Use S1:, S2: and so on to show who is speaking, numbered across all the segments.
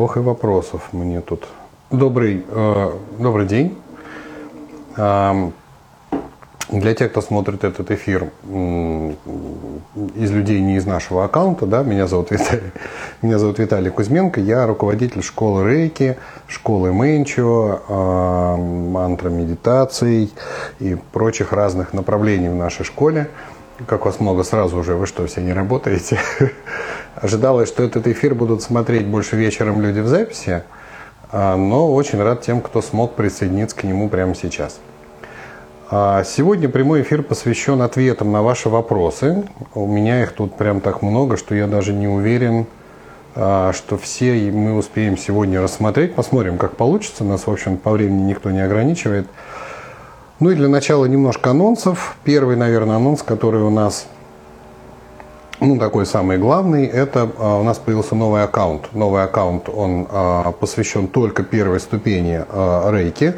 S1: ох и вопросов мне тут. Добрый, э, добрый день. Э, для тех, кто смотрит этот эфир э, из людей не из нашего аккаунта, да, меня зовут Виталий, меня зовут Виталий Кузьменко, я руководитель школы Рейки, школы Мэнчо, э, мантра медитаций и прочих разных направлений в нашей школе. Как вас много сразу уже, вы что, все не работаете? Ожидалось, что этот эфир будут смотреть больше вечером люди в записи, а, но очень рад тем, кто смог присоединиться к нему прямо сейчас. А, сегодня прямой эфир посвящен ответам на ваши вопросы. У меня их тут прям так много, что я даже не уверен, а, что все мы успеем сегодня рассмотреть. Посмотрим, как получится. Нас, в общем, по времени никто не ограничивает. Ну и для начала немножко анонсов. Первый, наверное, анонс, который у нас ну, такой самый главный, это а, у нас появился новый аккаунт. Новый аккаунт, он а, посвящен только первой ступени а, рейки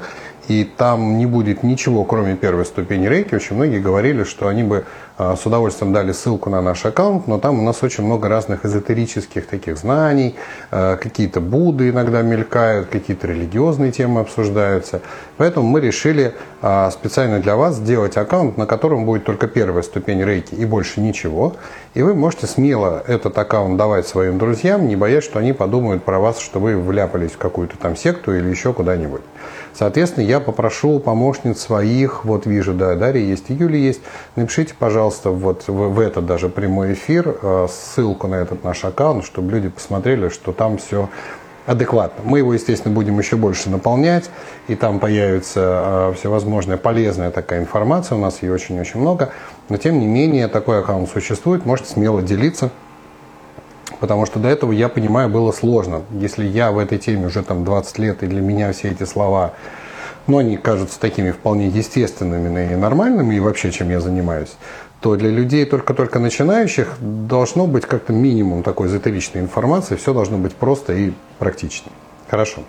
S1: и там не будет ничего, кроме первой ступени рейки. Очень многие говорили, что они бы а, с удовольствием дали ссылку на наш аккаунт, но там у нас очень много разных эзотерических таких знаний, а, какие-то Будды иногда мелькают, какие-то религиозные темы обсуждаются. Поэтому мы решили а, специально для вас сделать аккаунт, на котором будет только первая ступень рейки и больше ничего. И вы можете смело этот аккаунт давать своим друзьям, не боясь, что они подумают про вас, что вы вляпались в какую-то там секту или еще куда-нибудь. Соответственно, я попрошу помощниц своих, вот вижу, да, Дарья есть и Юля есть, напишите, пожалуйста, вот в, в этот даже прямой эфир э, ссылку на этот наш аккаунт, чтобы люди посмотрели, что там все адекватно. Мы его, естественно, будем еще больше наполнять, и там появится э, всевозможная полезная такая информация, у нас ее очень-очень много, но тем не менее такой аккаунт существует, можете смело делиться, потому что до этого, я понимаю, было сложно. Если я в этой теме уже там 20 лет, и для меня все эти слова, ну, они кажутся такими вполне естественными и нормальными, и вообще, чем я занимаюсь, то для людей только-только начинающих должно быть как-то минимум такой эзотеричной информации, все должно быть просто и практично. Хорошо.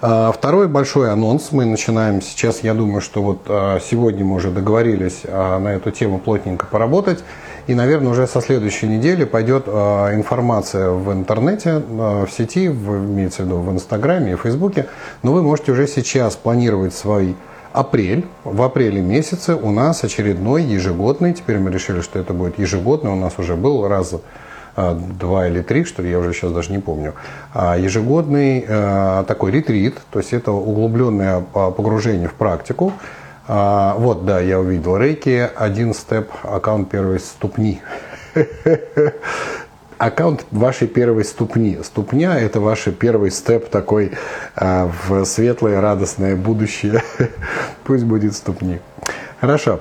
S1: А, второй большой анонс мы начинаем сейчас. Я думаю, что вот а, сегодня мы уже договорились а, на эту тему плотненько поработать. И, наверное, уже со следующей недели пойдет э, информация в интернете, э, в сети, в, имеется в виду в Инстаграме и Фейсбуке. Но вы можете уже сейчас планировать свой апрель. В апреле месяце у нас очередной ежегодный, теперь мы решили, что это будет ежегодный, у нас уже был раз э, два или три, что ли, я уже сейчас даже не помню, а ежегодный такой ретрит, то есть это углубленное погружение в практику, а, вот, да, я увидел. Рейки, один степ, аккаунт первой ступни. Аккаунт вашей первой ступни. Ступня – это ваш первый степ такой а, в светлое, радостное будущее. Пусть будет ступни. Хорошо.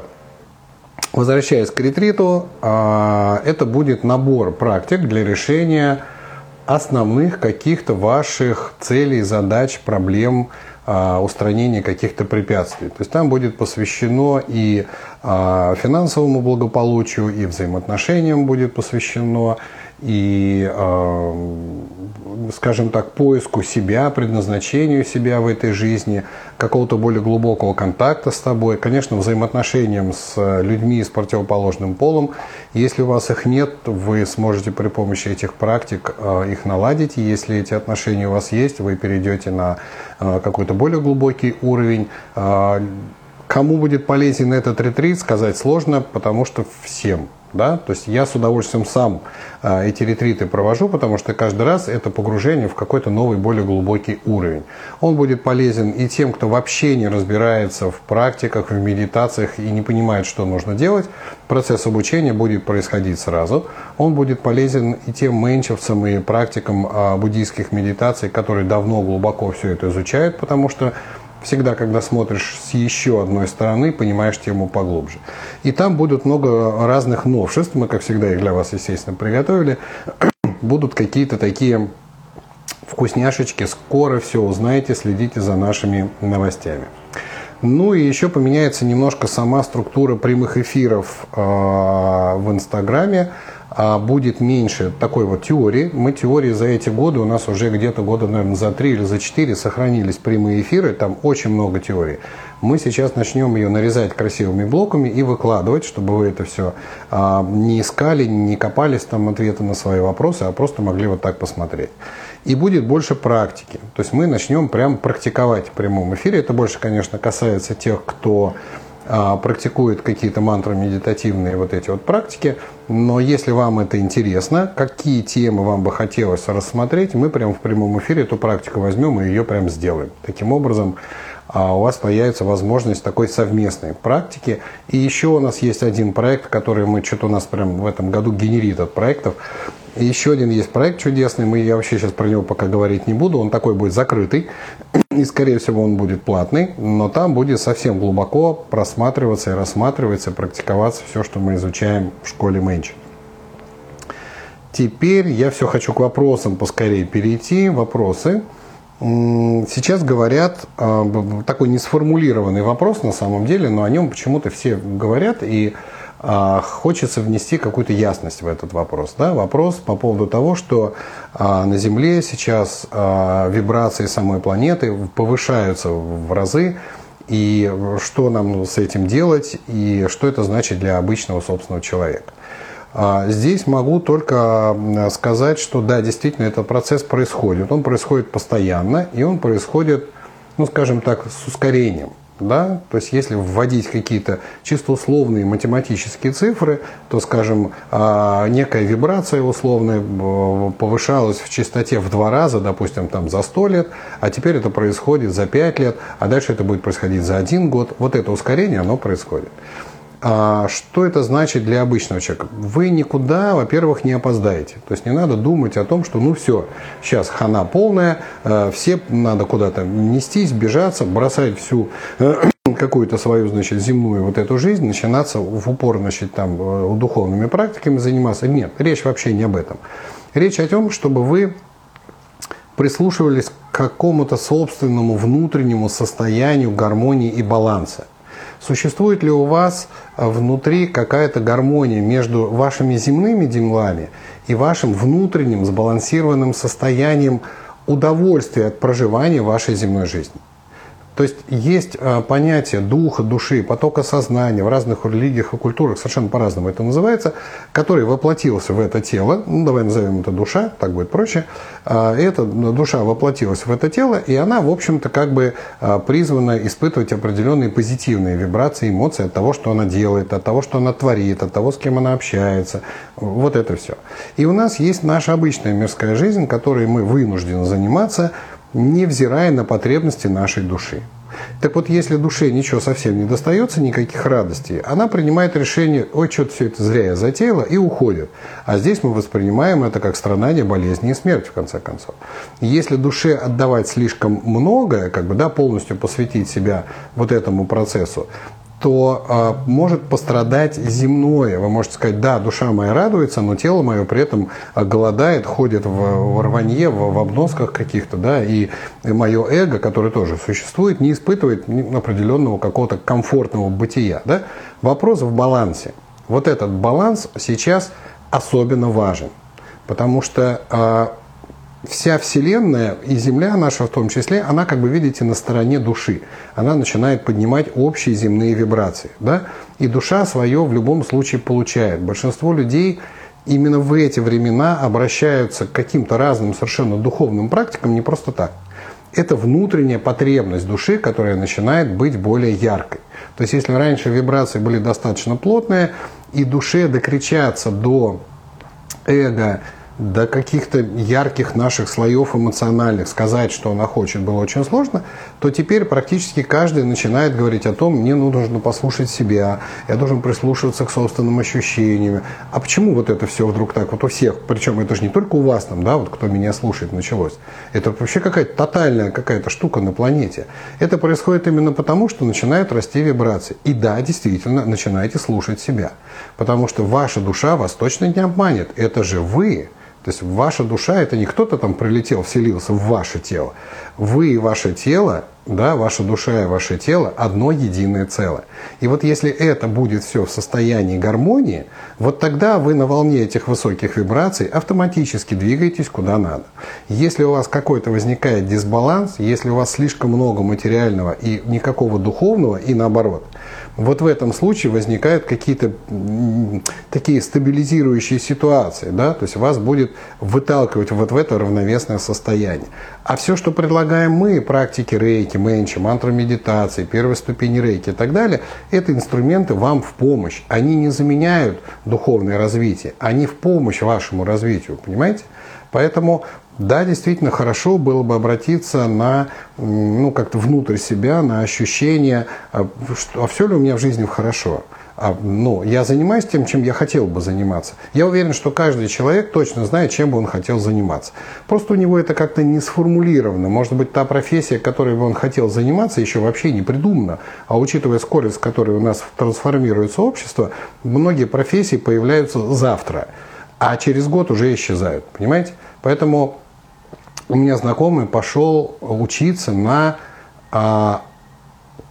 S1: Возвращаясь к ретриту, а, это будет набор практик для решения основных каких-то ваших целей, задач, проблем, устранения каких-то препятствий. То есть там будет посвящено и а, финансовому благополучию, и взаимоотношениям будет посвящено, и, а, скажем так, поиску себя, предназначению себя в этой жизни, какого-то более глубокого контакта с тобой, конечно, взаимоотношениям с людьми с противоположным полом. Если у вас их нет, вы сможете при помощи этих практик их наладить. Если эти отношения у вас есть, вы перейдете на какой-то более глубокий уровень. Кому будет полезен этот ретрит, сказать сложно, потому что всем. Да? То есть я с удовольствием сам а, эти ретриты провожу, потому что каждый раз это погружение в какой-то новый, более глубокий уровень. Он будет полезен и тем, кто вообще не разбирается в практиках, в медитациях и не понимает, что нужно делать. Процесс обучения будет происходить сразу. Он будет полезен и тем менчевцам и практикам а, буддийских медитаций, которые давно глубоко все это изучают, потому что всегда, когда смотришь с еще одной стороны, понимаешь тему поглубже. И там будут много разных новшеств. Мы, как всегда, их для вас, естественно, приготовили. Будут какие-то такие вкусняшечки. Скоро все узнаете, следите за нашими новостями. Ну и еще поменяется немножко сама структура прямых эфиров э, в Инстаграме. А будет меньше такой вот теории. Мы теории за эти годы, у нас уже где-то года, наверное, за три или за четыре сохранились прямые эфиры, там очень много теорий. Мы сейчас начнем ее нарезать красивыми блоками и выкладывать, чтобы вы это все а, не искали, не копались там ответы на свои вопросы, а просто могли вот так посмотреть. и будет больше практики. То есть мы начнем прям практиковать в прямом эфире. Это больше, конечно, касается тех, кто а, практикует какие-то мантры медитативные вот эти вот практики. Но если вам это интересно, какие темы вам бы хотелось рассмотреть, мы прямо в прямом эфире эту практику возьмем и ее прям сделаем. Таким образом, а у вас появится возможность такой совместной практики. И еще у нас есть один проект, который мы что-то у нас прям в этом году генерит от проектов. И еще один есть проект чудесный, мы, я вообще сейчас про него пока говорить не буду, он такой будет закрытый, и скорее всего он будет платный, но там будет совсем глубоко просматриваться и рассматриваться, практиковаться все, что мы изучаем в школе Мэнчи. Теперь я все хочу к вопросам поскорее перейти. Вопросы. Сейчас говорят, а, такой несформулированный вопрос на самом деле, но о нем почему-то все говорят, и а, хочется внести какую-то ясность в этот вопрос. Да? Вопрос по поводу того, что а, на Земле сейчас вибрации самой планеты повышаются в разы, и что нам с этим делать, и что это значит для обычного собственного человека. А здесь могу только сказать, что да, действительно, этот процесс происходит. Он происходит постоянно, и он происходит, ну, скажем так, с ускорением. Да? То есть, если вводить какие-то чисто условные математические цифры, то, скажем, а, некая вибрация условная повышалась в частоте в два раза, допустим, там за 100 лет, а теперь это происходит за 5 лет, а дальше это будет происходить за один год. Вот это ускорение, оно происходит. А что это значит для обычного человека? Вы никуда, во-первых, не опоздаете. То есть не надо думать о том, что ну все, сейчас хана полная, э, все надо куда-то нестись, бежаться, бросать всю э, какую-то свою, значит, земную вот эту жизнь, начинаться в упор, значит, там, э, духовными практиками заниматься. Нет, речь вообще не об этом. Речь о том, чтобы вы прислушивались к какому-то собственному внутреннему состоянию гармонии и баланса. Существует ли у вас э, внутри какая-то гармония между вашими земными делами и вашим внутренним сбалансированным состоянием удовольствия от проживания вашей земной жизни? То есть есть а, понятие духа, души, потока сознания в разных религиях и культурах, совершенно по-разному это называется, который воплотился в это тело, ну давай назовем это душа, так будет проще, а, эта душа воплотилась в это тело, и она, в общем-то, как бы а, призвана испытывать определенные позитивные вибрации, эмоции от того, что она делает, от того, что она творит, от того, с кем она общается, вот это все. И у нас есть наша обычная мирская жизнь, которой мы вынуждены заниматься, невзирая на потребности нашей души. Так вот, если душе ничего совсем не достается, никаких радостей, она принимает решение, ой, что-то все это зря я затеяла, и уходит. А здесь мы воспринимаем это как страдание, болезни и смерть, в конце концов. Если душе отдавать слишком многое, как бы, да, полностью посвятить себя вот этому процессу, то э, может пострадать земное. Вы можете сказать, да, душа моя радуется, но тело мое при этом а, голодает, ходит в, в рванье, в, в обносках каких-то, да, и, и мое эго, которое тоже существует, не испытывает определенного какого-то комфортного бытия. Да? Вопрос в балансе. Вот этот баланс сейчас особенно важен, потому что э, вся Вселенная и Земля наша в том числе, она, как бы видите, на стороне души. Она начинает поднимать общие земные вибрации. Да? И душа свое в любом случае получает. Большинство людей именно в эти времена обращаются к каким-то разным совершенно духовным практикам не просто так. Это внутренняя потребность души, которая начинает быть более яркой. То есть если раньше вибрации были достаточно плотные, и душе докричаться до эго, до каких-то ярких наших слоев эмоциональных сказать, что она хочет, было очень сложно, то теперь практически каждый начинает говорить о том, мне нужно послушать себя, я должен прислушиваться к собственным ощущениям. А почему вот это все вдруг так вот у всех? Причем это же не только у вас там, да, вот кто меня слушает, началось. Это вообще какая-то тотальная какая-то штука на планете. Это происходит именно потому, что начинают расти вибрации. И да, действительно, начинаете слушать себя. Потому что ваша душа вас точно не обманет. Это же вы. То есть ваша душа – это не кто-то там прилетел, вселился в ваше тело. Вы и ваше тело – да, ваша душа и ваше тело одно единое целое. И вот если это будет все в состоянии гармонии, вот тогда вы на волне этих высоких вибраций автоматически двигаетесь куда надо. Если у вас какой-то возникает дисбаланс, если у вас слишком много материального и никакого духовного, и наоборот, вот в этом случае возникают какие-то такие стабилизирующие ситуации, да, то есть вас будет выталкивать вот в это равновесное состояние. А все, что предлагаем мы, практики рейки, менчи, мантра медитации, первой ступени рейки и так далее, это инструменты вам в помощь. Они не заменяют духовное развитие, они в помощь вашему развитию, понимаете? Поэтому да, действительно, хорошо было бы обратиться на, ну, как-то внутрь себя, на ощущение, а, а все ли у меня в жизни хорошо. Ну, я занимаюсь тем, чем я хотел бы заниматься. Я уверен, что каждый человек точно знает, чем бы он хотел заниматься. Просто у него это как-то не сформулировано. Может быть, та профессия, которой бы он хотел заниматься, еще вообще не придумана. А учитывая скорость, с которой у нас трансформируется общество, многие профессии появляются завтра, а через год уже исчезают. Понимаете? Поэтому у меня знакомый пошел учиться на, а,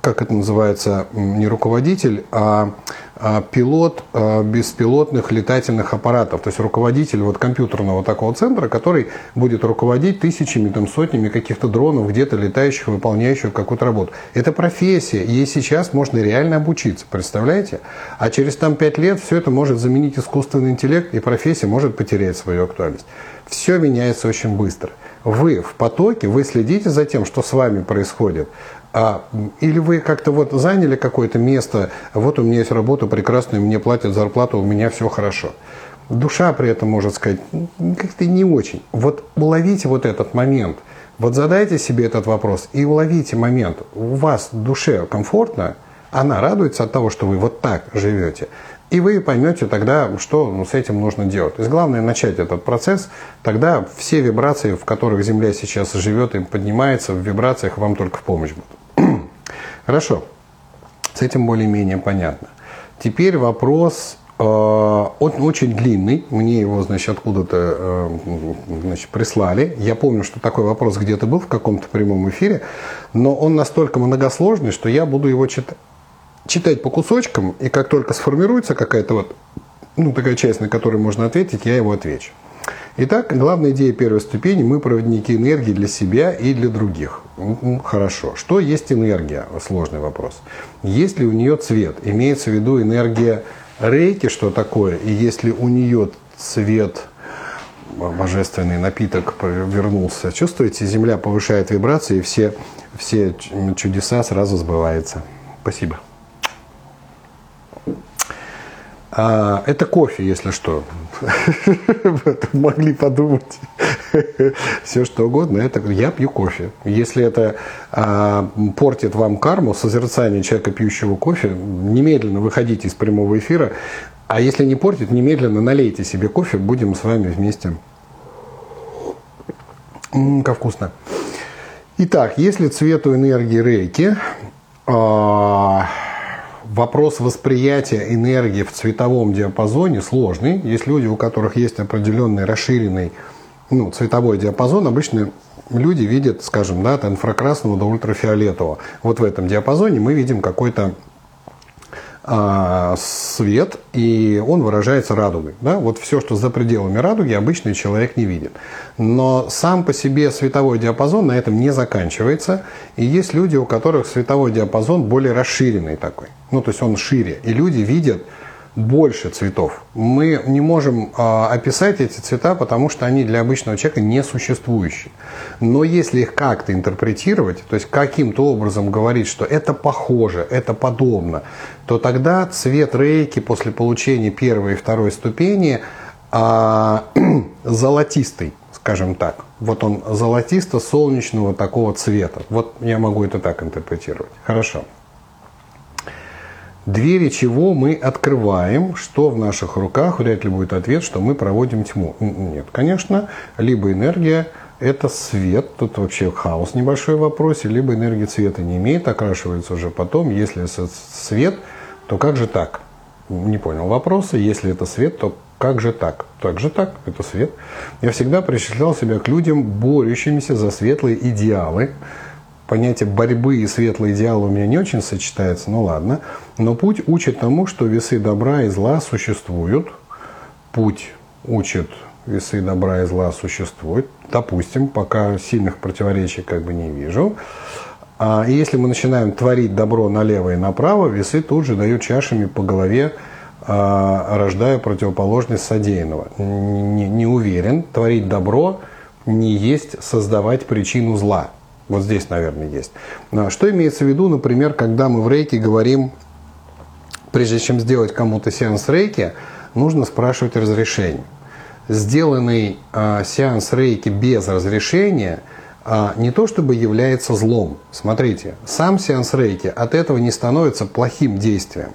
S1: как это называется, не руководитель, а, а пилот а, беспилотных летательных аппаратов, то есть руководитель вот компьютерного такого центра, который будет руководить тысячами, там, сотнями каких-то дронов, где-то летающих, выполняющих какую-то работу. Это профессия, ей сейчас можно реально обучиться, представляете? А через там пять лет все это может заменить искусственный интеллект, и профессия может потерять свою актуальность. Все меняется очень быстро вы в потоке, вы следите за тем, что с вами происходит, а, или вы как-то вот заняли какое-то место, вот у меня есть работа прекрасная, мне платят зарплату, у меня все хорошо. Душа при этом может сказать, как-то не очень. Вот уловите вот этот момент, вот задайте себе этот вопрос и уловите момент. У вас душе комфортно, она радуется от того, что вы вот так живете. И вы поймете тогда, что ну, с этим нужно делать. То есть главное начать этот процесс, тогда все вибрации, в которых Земля сейчас живет и поднимается, в вибрациях вам только в помощь будут. Хорошо, с этим более-менее понятно. Теперь вопрос, э, он очень длинный, мне его, значит, откуда-то э, значит, прислали. Я помню, что такой вопрос где-то был в каком-то прямом эфире, но он настолько многосложный, что я буду его читать читать по кусочкам, и как только сформируется какая-то вот, ну, такая часть, на которую можно ответить, я его отвечу. Итак, главная идея первой ступени – мы проводники энергии для себя и для других. Хорошо. Что есть энергия? Сложный вопрос. Есть ли у нее цвет? Имеется в виду энергия рейки, что такое? И если у нее цвет божественный напиток вернулся, чувствуете, Земля повышает вибрации, и все, все чудеса сразу сбываются. Спасибо. А, это кофе, если что. Могли подумать все что угодно. Это я пью кофе. Если это а, портит вам карму, созерцание человека, пьющего кофе, немедленно выходите из прямого эфира. А если не портит, немедленно налейте себе кофе, будем с вами вместе. Как вкусно. Итак, если цвету энергии рейки, а, вопрос восприятия энергии в цветовом диапазоне сложный. Есть люди, у которых есть определенный расширенный ну, цветовой диапазон. Обычно люди видят, скажем, да, от инфракрасного до ультрафиолетового. Вот в этом диапазоне мы видим какой-то свет, и он выражается радугой. Да? Вот все, что за пределами радуги, обычный человек не видит. Но сам по себе световой диапазон на этом не заканчивается. И есть люди, у которых световой диапазон более расширенный такой. Ну, то есть он шире. И люди видят больше цветов. Мы не можем э, описать эти цвета, потому что они для обычного человека не существующие. Но если их как-то интерпретировать, то есть каким-то образом говорить, что это похоже, это подобно, то тогда цвет рейки после получения первой и второй ступени э, золотистый, скажем так. Вот он золотисто-солнечного такого цвета. Вот я могу это так интерпретировать. Хорошо двери чего мы открываем, что в наших руках, вряд ли будет ответ, что мы проводим тьму. Нет, конечно, либо энергия это свет, тут вообще хаос небольшой в вопросе, либо энергия цвета не имеет, окрашивается уже потом. Если это свет, то как же так? Не понял вопроса. Если это свет, то как же так? Так же так, это свет. Я всегда причислял себя к людям, борющимися за светлые идеалы, понятие борьбы и светлый идеал у меня не очень сочетается, ну ладно. Но путь учит тому, что весы добра и зла существуют. Путь учит весы добра и зла существуют. Допустим, пока сильных противоречий как бы не вижу. А если мы начинаем творить добро налево и направо, весы тут же дают чашами по голове, а, рождая противоположность содеянного. Не, не уверен, творить добро не есть создавать причину зла. Вот здесь, наверное, есть. Что имеется в виду, например, когда мы в рейке говорим, прежде чем сделать кому-то сеанс рейки, нужно спрашивать разрешение. Сделанный э, сеанс рейки без разрешения э, не то чтобы является злом. Смотрите, сам сеанс рейки от этого не становится плохим действием.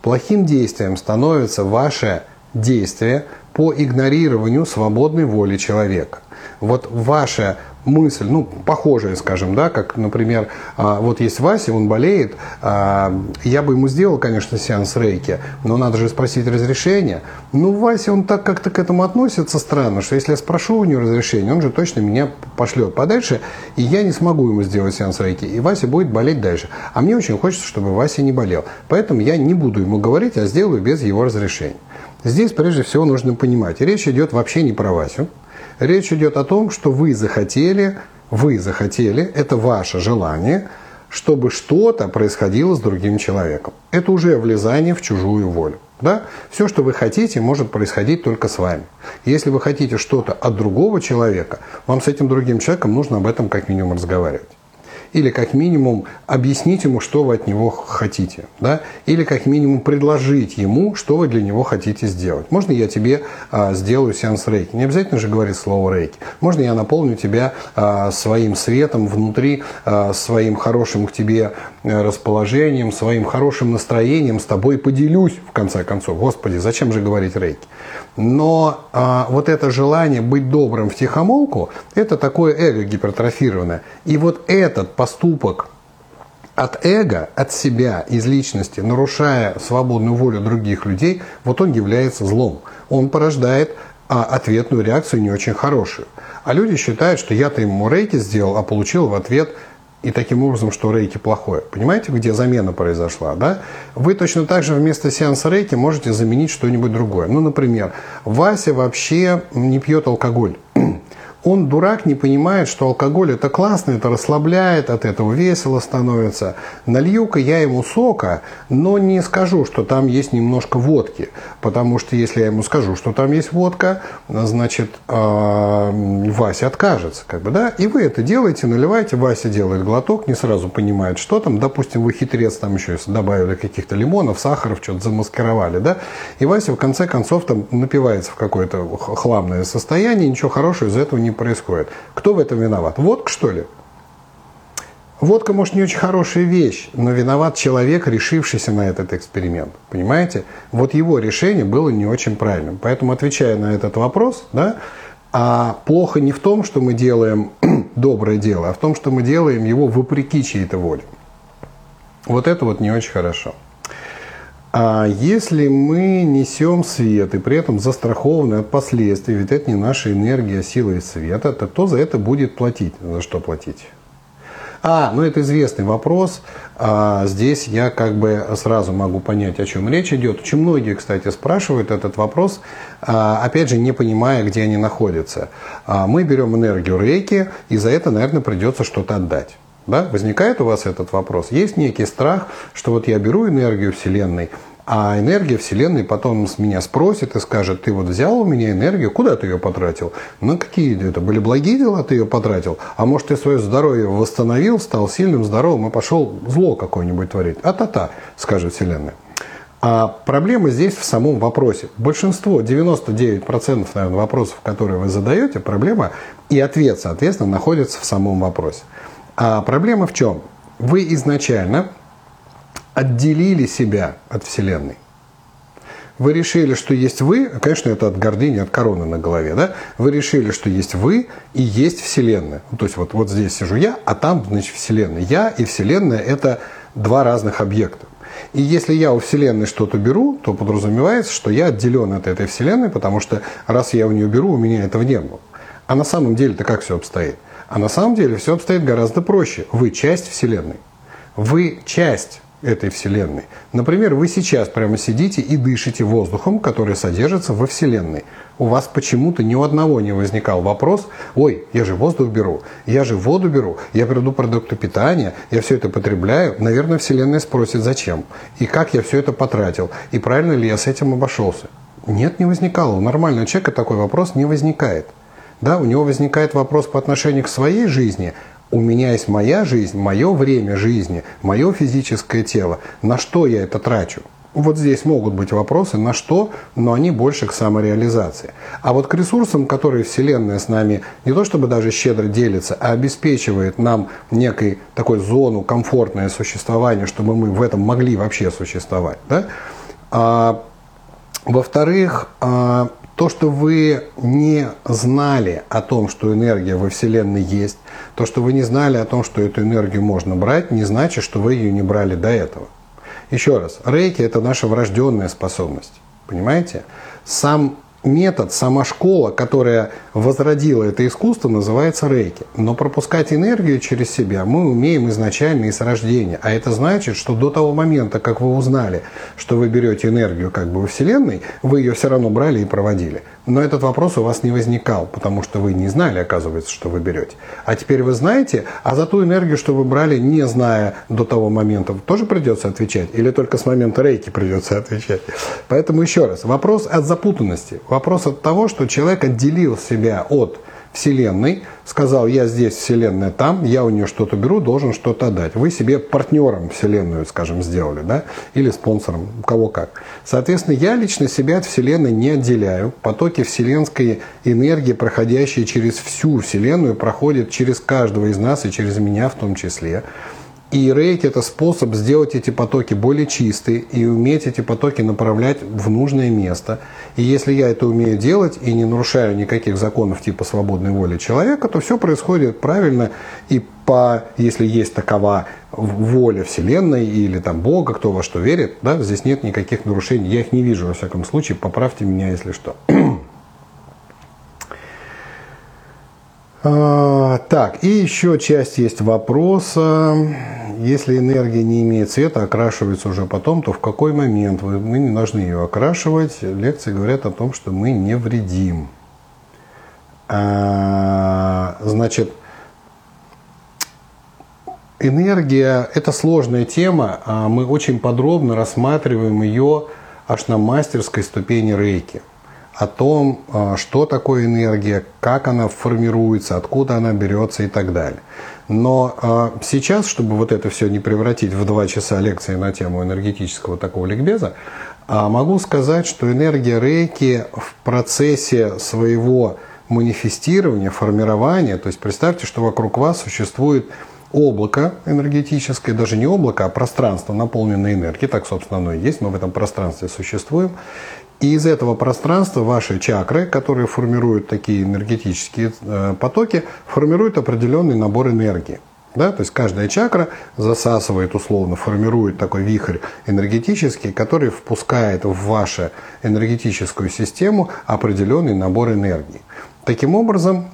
S1: Плохим действием становится ваше действие по игнорированию свободной воли человека. Вот ваше мысль, ну, похожая, скажем, да, как, например, а, вот есть Вася, он болеет, а, я бы ему сделал, конечно, сеанс рейки, но надо же спросить разрешение. Ну, Вася, он так как-то к этому относится странно, что если я спрошу у него разрешение, он же точно меня пошлет подальше, и я не смогу ему сделать сеанс рейки, и Вася будет болеть дальше. А мне очень хочется, чтобы Вася не болел. Поэтому я не буду ему говорить, а сделаю без его разрешения. Здесь, прежде всего, нужно понимать, речь идет вообще не про Васю, Речь идет о том, что вы захотели, вы захотели, это ваше желание, чтобы что-то происходило с другим человеком. Это уже влезание в чужую волю. Да? Все, что вы хотите, может происходить только с вами. Если вы хотите что-то от другого человека, вам с этим другим человеком нужно об этом как минимум разговаривать или как минимум объяснить ему, что вы от него хотите, да? или как минимум предложить ему, что вы для него хотите сделать. Можно я тебе а, сделаю сеанс рейки? Не обязательно же говорить слово рейки. Можно я наполню тебя а, своим светом внутри, а, своим хорошим к тебе э, расположением, своим хорошим настроением, с тобой поделюсь, в конце концов. Господи, зачем же говорить рейки? Но а, вот это желание быть добрым в тихомолку, это такое эго гипертрофированное. И вот этот поступок от эго, от себя, из личности, нарушая свободную волю других людей, вот он является злом. Он порождает а, ответную реакцию не очень хорошую. А люди считают, что я-то ему рейки сделал, а получил в ответ и таким образом, что рейки плохое. Понимаете, где замена произошла, да? Вы точно так же вместо сеанса рейки можете заменить что-нибудь другое. Ну, например, Вася вообще не пьет алкоголь он, дурак, не понимает, что алкоголь это классно, это расслабляет, от этого весело становится. Налью-ка я ему сока, но не скажу, что там есть немножко водки. Потому что если я ему скажу, что там есть водка, значит, э, Вася откажется. Как бы, да? И вы это делаете, наливаете, Вася делает глоток, не сразу понимает, что там. Допустим, вы хитрец там еще добавили каких-то лимонов, сахаров, что-то замаскировали. Да? И Вася в конце концов там напивается в какое-то хламное состояние, ничего хорошего из этого не происходит. Кто в этом виноват? Водка, что ли? Водка, может, не очень хорошая вещь, но виноват человек, решившийся на этот эксперимент. Понимаете? Вот его решение было не очень правильным. Поэтому, отвечая на этот вопрос, да, а плохо не в том, что мы делаем доброе дело, а в том, что мы делаем его вопреки чьей-то воле. Вот это вот не очень хорошо. А если мы несем свет и при этом застрахованы от последствий, ведь это не наша энергия, сила и света, то кто за это будет платить? За что платить? А, ну это известный вопрос. А, здесь я как бы сразу могу понять, о чем речь идет. Очень многие, кстати, спрашивают этот вопрос, а, опять же, не понимая, где они находятся. А, мы берем энергию рейки, и за это, наверное, придется что-то отдать. Да? Возникает у вас этот вопрос? Есть некий страх, что вот я беру энергию Вселенной, а энергия Вселенной потом с меня спросит и скажет, ты вот взял у меня энергию, куда ты ее потратил? На какие это были благие дела ты ее потратил? А может ты свое здоровье восстановил, стал сильным, здоровым и пошел зло какое-нибудь творить? А-та-та, скажет Вселенная. А проблема здесь в самом вопросе. Большинство, 99% наверное, вопросов, которые вы задаете, проблема и ответ, соответственно, находится в самом вопросе. А проблема в чем? Вы изначально отделили себя от Вселенной. Вы решили, что есть вы, конечно, это от гордыни, от короны на голове, да? Вы решили, что есть вы и есть Вселенная. Ну, то есть вот, вот здесь сижу я, а там, значит, Вселенная. Я и Вселенная – это два разных объекта. И если я у Вселенной что-то беру, то подразумевается, что я отделен от этой Вселенной, потому что раз я у нее беру, у меня этого не было. А на самом деле-то как все обстоит? А на самом деле все обстоит гораздо проще. Вы часть Вселенной. Вы часть этой Вселенной. Например, вы сейчас прямо сидите и дышите воздухом, который содержится во Вселенной. У вас почему-то ни у одного не возникал вопрос, ой, я же воздух беру, я же воду беру, я приду продукты питания, я все это потребляю. Наверное, Вселенная спросит, зачем? И как я все это потратил? И правильно ли я с этим обошелся? Нет, не возникало. У нормального человека такой вопрос не возникает. Да, у него возникает вопрос по отношению к своей жизни, у меня есть моя жизнь, мое время жизни, мое физическое тело. На что я это трачу? Вот здесь могут быть вопросы, на что, но они больше к самореализации. А вот к ресурсам, которые Вселенная с нами не то чтобы даже щедро делится, а обеспечивает нам некой такой зону комфортное существование, чтобы мы в этом могли вообще существовать. Да? А, во-вторых, а, то, что вы не знали о том, что энергия во Вселенной есть, то, что вы не знали о том, что эту энергию можно брать, не значит, что вы ее не брали до этого. Еще раз, рейки – это наша врожденная способность. Понимаете? Сам метод, сама школа, которая возродила это искусство, называется рейки. Но пропускать энергию через себя мы умеем изначально и с рождения. А это значит, что до того момента, как вы узнали, что вы берете энергию как бы во Вселенной, вы ее все равно брали и проводили. Но этот вопрос у вас не возникал, потому что вы не знали, оказывается, что вы берете. А теперь вы знаете, а за ту энергию, что вы брали, не зная до того момента, тоже придется отвечать? Или только с момента рейки придется отвечать? Поэтому еще раз, вопрос от запутанности. Вопрос от того, что человек отделил себя от Вселенной, сказал, я здесь, Вселенная там, я у нее что-то беру, должен что-то отдать. Вы себе партнером Вселенную, скажем, сделали, да, или спонсором, кого как. Соответственно, я лично себя от Вселенной не отделяю. Потоки вселенской энергии, проходящие через всю Вселенную, проходят через каждого из нас и через меня в том числе. И рейки – это способ сделать эти потоки более чистые и уметь эти потоки направлять в нужное место. И если я это умею делать и не нарушаю никаких законов типа свободной воли человека, то все происходит правильно и по, если есть такова воля Вселенной или там Бога, кто во что верит, да, здесь нет никаких нарушений. Я их не вижу, во всяком случае, поправьте меня, если что. А, так, и еще часть есть вопроса. Если энергия не имеет цвета, окрашивается уже потом, то в какой момент мы не должны ее окрашивать? Лекции говорят о том, что мы не вредим. А, значит, энергия – это сложная тема. А мы очень подробно рассматриваем ее аж на мастерской ступени рейки – о том, а, что такое энергия, как она формируется, откуда она берется и так далее. Но а, сейчас, чтобы вот это все не превратить в два часа лекции на тему энергетического такого ликбеза, а, могу сказать, что энергия рейки в процессе своего манифестирования, формирования, то есть представьте, что вокруг вас существует облако энергетическое, даже не облако, а пространство, наполненное энергией, так, собственно, оно и есть, мы в этом пространстве существуем. И из этого пространства ваши чакры, которые формируют такие энергетические э, потоки, формируют определенный набор энергии. Да? То есть каждая чакра засасывает, условно, формирует такой вихрь энергетический, который впускает в вашу энергетическую систему определенный набор энергии. Таким образом,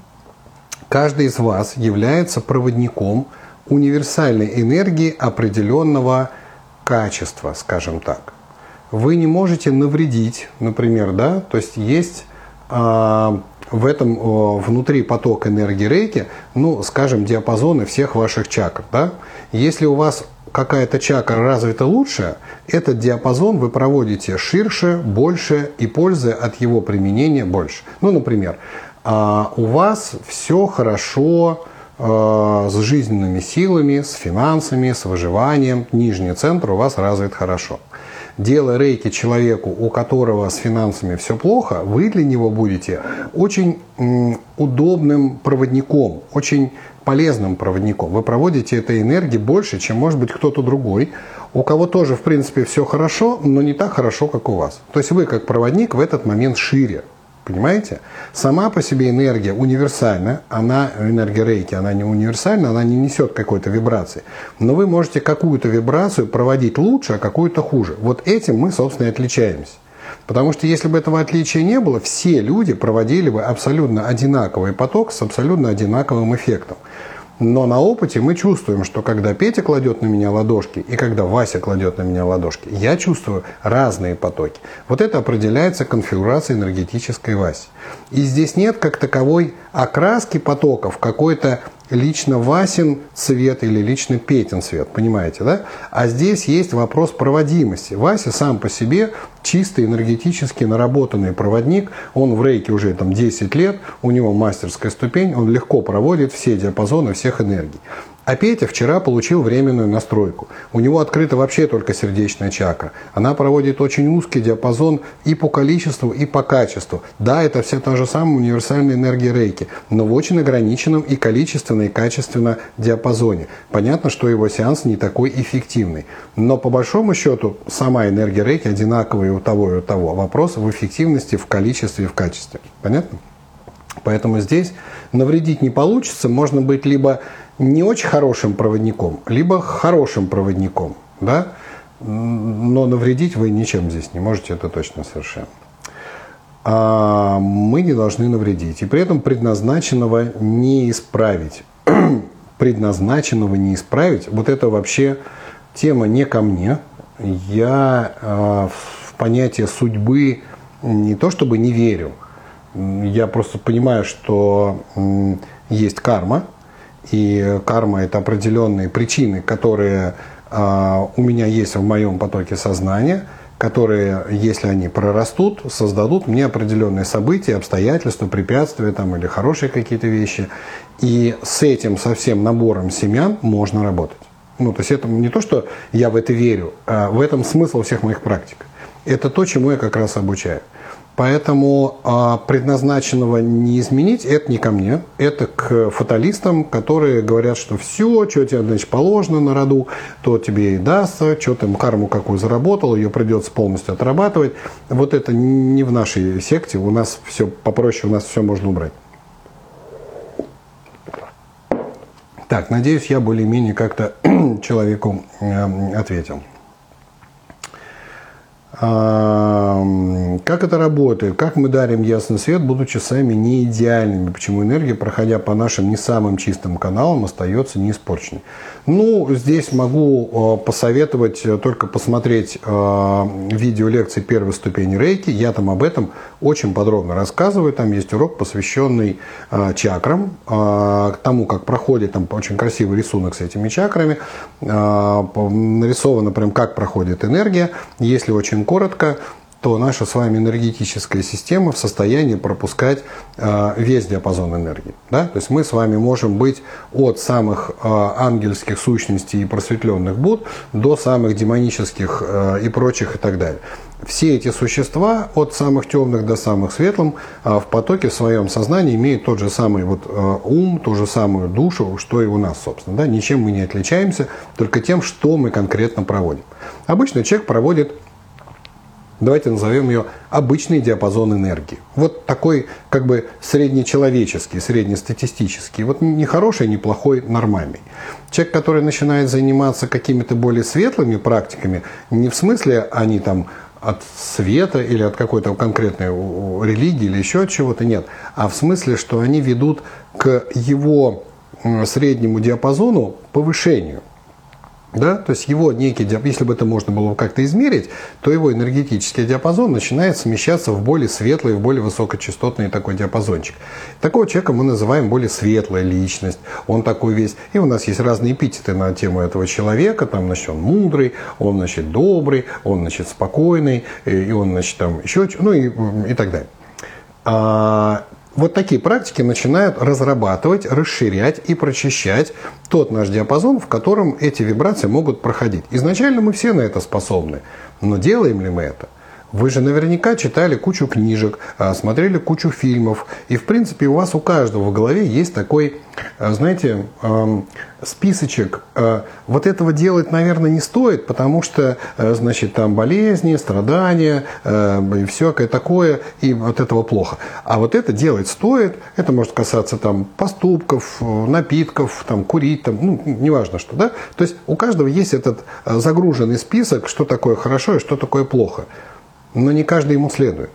S1: каждый из вас является проводником универсальной энергии определенного качества, скажем так вы не можете навредить, например, да, то есть есть э, в этом э, внутри поток энергии рейки, ну, скажем, диапазоны всех ваших чакр, да. Если у вас какая-то чакра развита лучше, этот диапазон вы проводите ширше, больше и пользы от его применения больше. Ну, например, э, у вас все хорошо э, с жизненными силами, с финансами, с выживанием, нижний центр у вас развит хорошо делая рейки человеку, у которого с финансами все плохо, вы для него будете очень удобным проводником, очень полезным проводником. Вы проводите этой энергии больше, чем может быть кто-то другой, у кого тоже, в принципе, все хорошо, но не так хорошо, как у вас. То есть вы, как проводник, в этот момент шире. Понимаете? Сама по себе энергия универсальна, она, энергия рейки, она не универсальна, она не несет какой-то вибрации. Но вы можете какую-то вибрацию проводить лучше, а какую-то хуже. Вот этим мы, собственно, и отличаемся. Потому что если бы этого отличия не было, все люди проводили бы абсолютно одинаковый поток с абсолютно одинаковым эффектом. Но на опыте мы чувствуем, что когда Петя кладет на меня ладошки и когда Вася кладет на меня ладошки, я чувствую разные потоки. Вот это определяется конфигурацией энергетической Васи. И здесь нет как таковой окраски потоков какой-то лично Васин цвет или лично Петин цвет, понимаете, да? А здесь есть вопрос проводимости. Вася сам по себе чистый энергетически наработанный проводник, он в рейке уже там 10 лет, у него мастерская ступень, он легко проводит все диапазоны всех энергий. А Петя вчера получил временную настройку. У него открыта вообще только сердечная чакра. Она проводит очень узкий диапазон и по количеству, и по качеству. Да, это все та же самая универсальная энергия рейки, но в очень ограниченном и количественно, и качественно диапазоне. Понятно, что его сеанс не такой эффективный. Но по большому счету сама энергия рейки одинаковая у того, и у того. Вопрос в эффективности, в количестве и в качестве. Понятно? Поэтому здесь навредить не получится. Можно быть либо не очень хорошим проводником, либо хорошим проводником, да, но навредить вы ничем здесь не можете, это точно совершенно. А мы не должны навредить. И при этом предназначенного не исправить. предназначенного не исправить, вот это вообще тема не ко мне. Я э, в понятие судьбы не то чтобы не верю, я просто понимаю, что есть карма, и карма – это определенные причины, которые э, у меня есть в моем потоке сознания, которые, если они прорастут, создадут мне определенные события, обстоятельства, препятствия там, или хорошие какие-то вещи. И с этим, со всем набором семян можно работать. Ну, то есть это не то, что я в это верю, а в этом смысл всех моих практик. Это то, чему я как раз обучаю. Поэтому а, предназначенного не изменить, это не ко мне, это к фаталистам, которые говорят, что все, что тебе значит, положено на роду, то тебе и дастся, что ты карму какую заработал, ее придется полностью отрабатывать. Вот это не в нашей секте, у нас все попроще, у нас все можно убрать. Так, надеюсь, я более-менее как-то человеку э, ответил. Как это работает? Как мы дарим ясный свет, будучи сами не идеальными? Почему энергия, проходя по нашим не самым чистым каналам, остается неиспорченной? Ну, здесь могу э, посоветовать э, только посмотреть э, видео лекции первой ступени рейки. Я там об этом очень подробно рассказываю. Там есть урок, посвященный чакрам, к тому, как проходит, там очень красивый рисунок с этими чакрами. Нарисовано прям, как проходит энергия. Если очень коротко, то наша с вами энергетическая система в состоянии пропускать э, весь диапазон энергии. Да? То есть мы с вами можем быть от самых э, ангельских сущностей и просветленных Буд до самых демонических э, и прочих и так далее. Все эти существа, от самых темных до самых светлых, в потоке в своем сознании имеют тот же самый вот ум, ту же самую душу, что и у нас, собственно. Да? Ничем мы не отличаемся, только тем, что мы конкретно проводим. Обычно человек проводит давайте назовем ее обычный диапазон энергии. Вот такой как бы среднечеловеческий, среднестатистический. Вот не хороший, не плохой, нормальный. Человек, который начинает заниматься какими-то более светлыми практиками, не в смысле они там от света или от какой-то конкретной религии или еще от чего-то, нет. А в смысле, что они ведут к его среднему диапазону повышению. Да? То есть его некий диапазон, если бы это можно было как-то измерить, то его энергетический диапазон начинает смещаться в более светлый, в более высокочастотный такой диапазончик. Такого человека мы называем более светлая личность. Он такой весь. И у нас есть разные эпитеты на тему этого человека. Там, значит, он мудрый, он, значит, добрый, он, значит, спокойный, и он, значит, там еще, ну и, и так далее. А, вот такие практики начинают разрабатывать, расширять и прочищать тот наш диапазон, в котором эти вибрации могут проходить. Изначально мы все на это способны, но делаем ли мы это – вы же наверняка читали кучу книжек, а, смотрели кучу фильмов, и в принципе у вас у каждого в голове есть такой, а, знаете, списочек. А, вот этого делать, наверное, не стоит, потому что, значит, там болезни, страдания, все такое, и вот этого плохо. А вот это делать стоит, это может касаться там поступков, напитков, там курить, там, ну, неважно что, да. То есть у каждого есть этот загруженный список, что такое хорошо и что такое плохо. Но не каждый ему следует.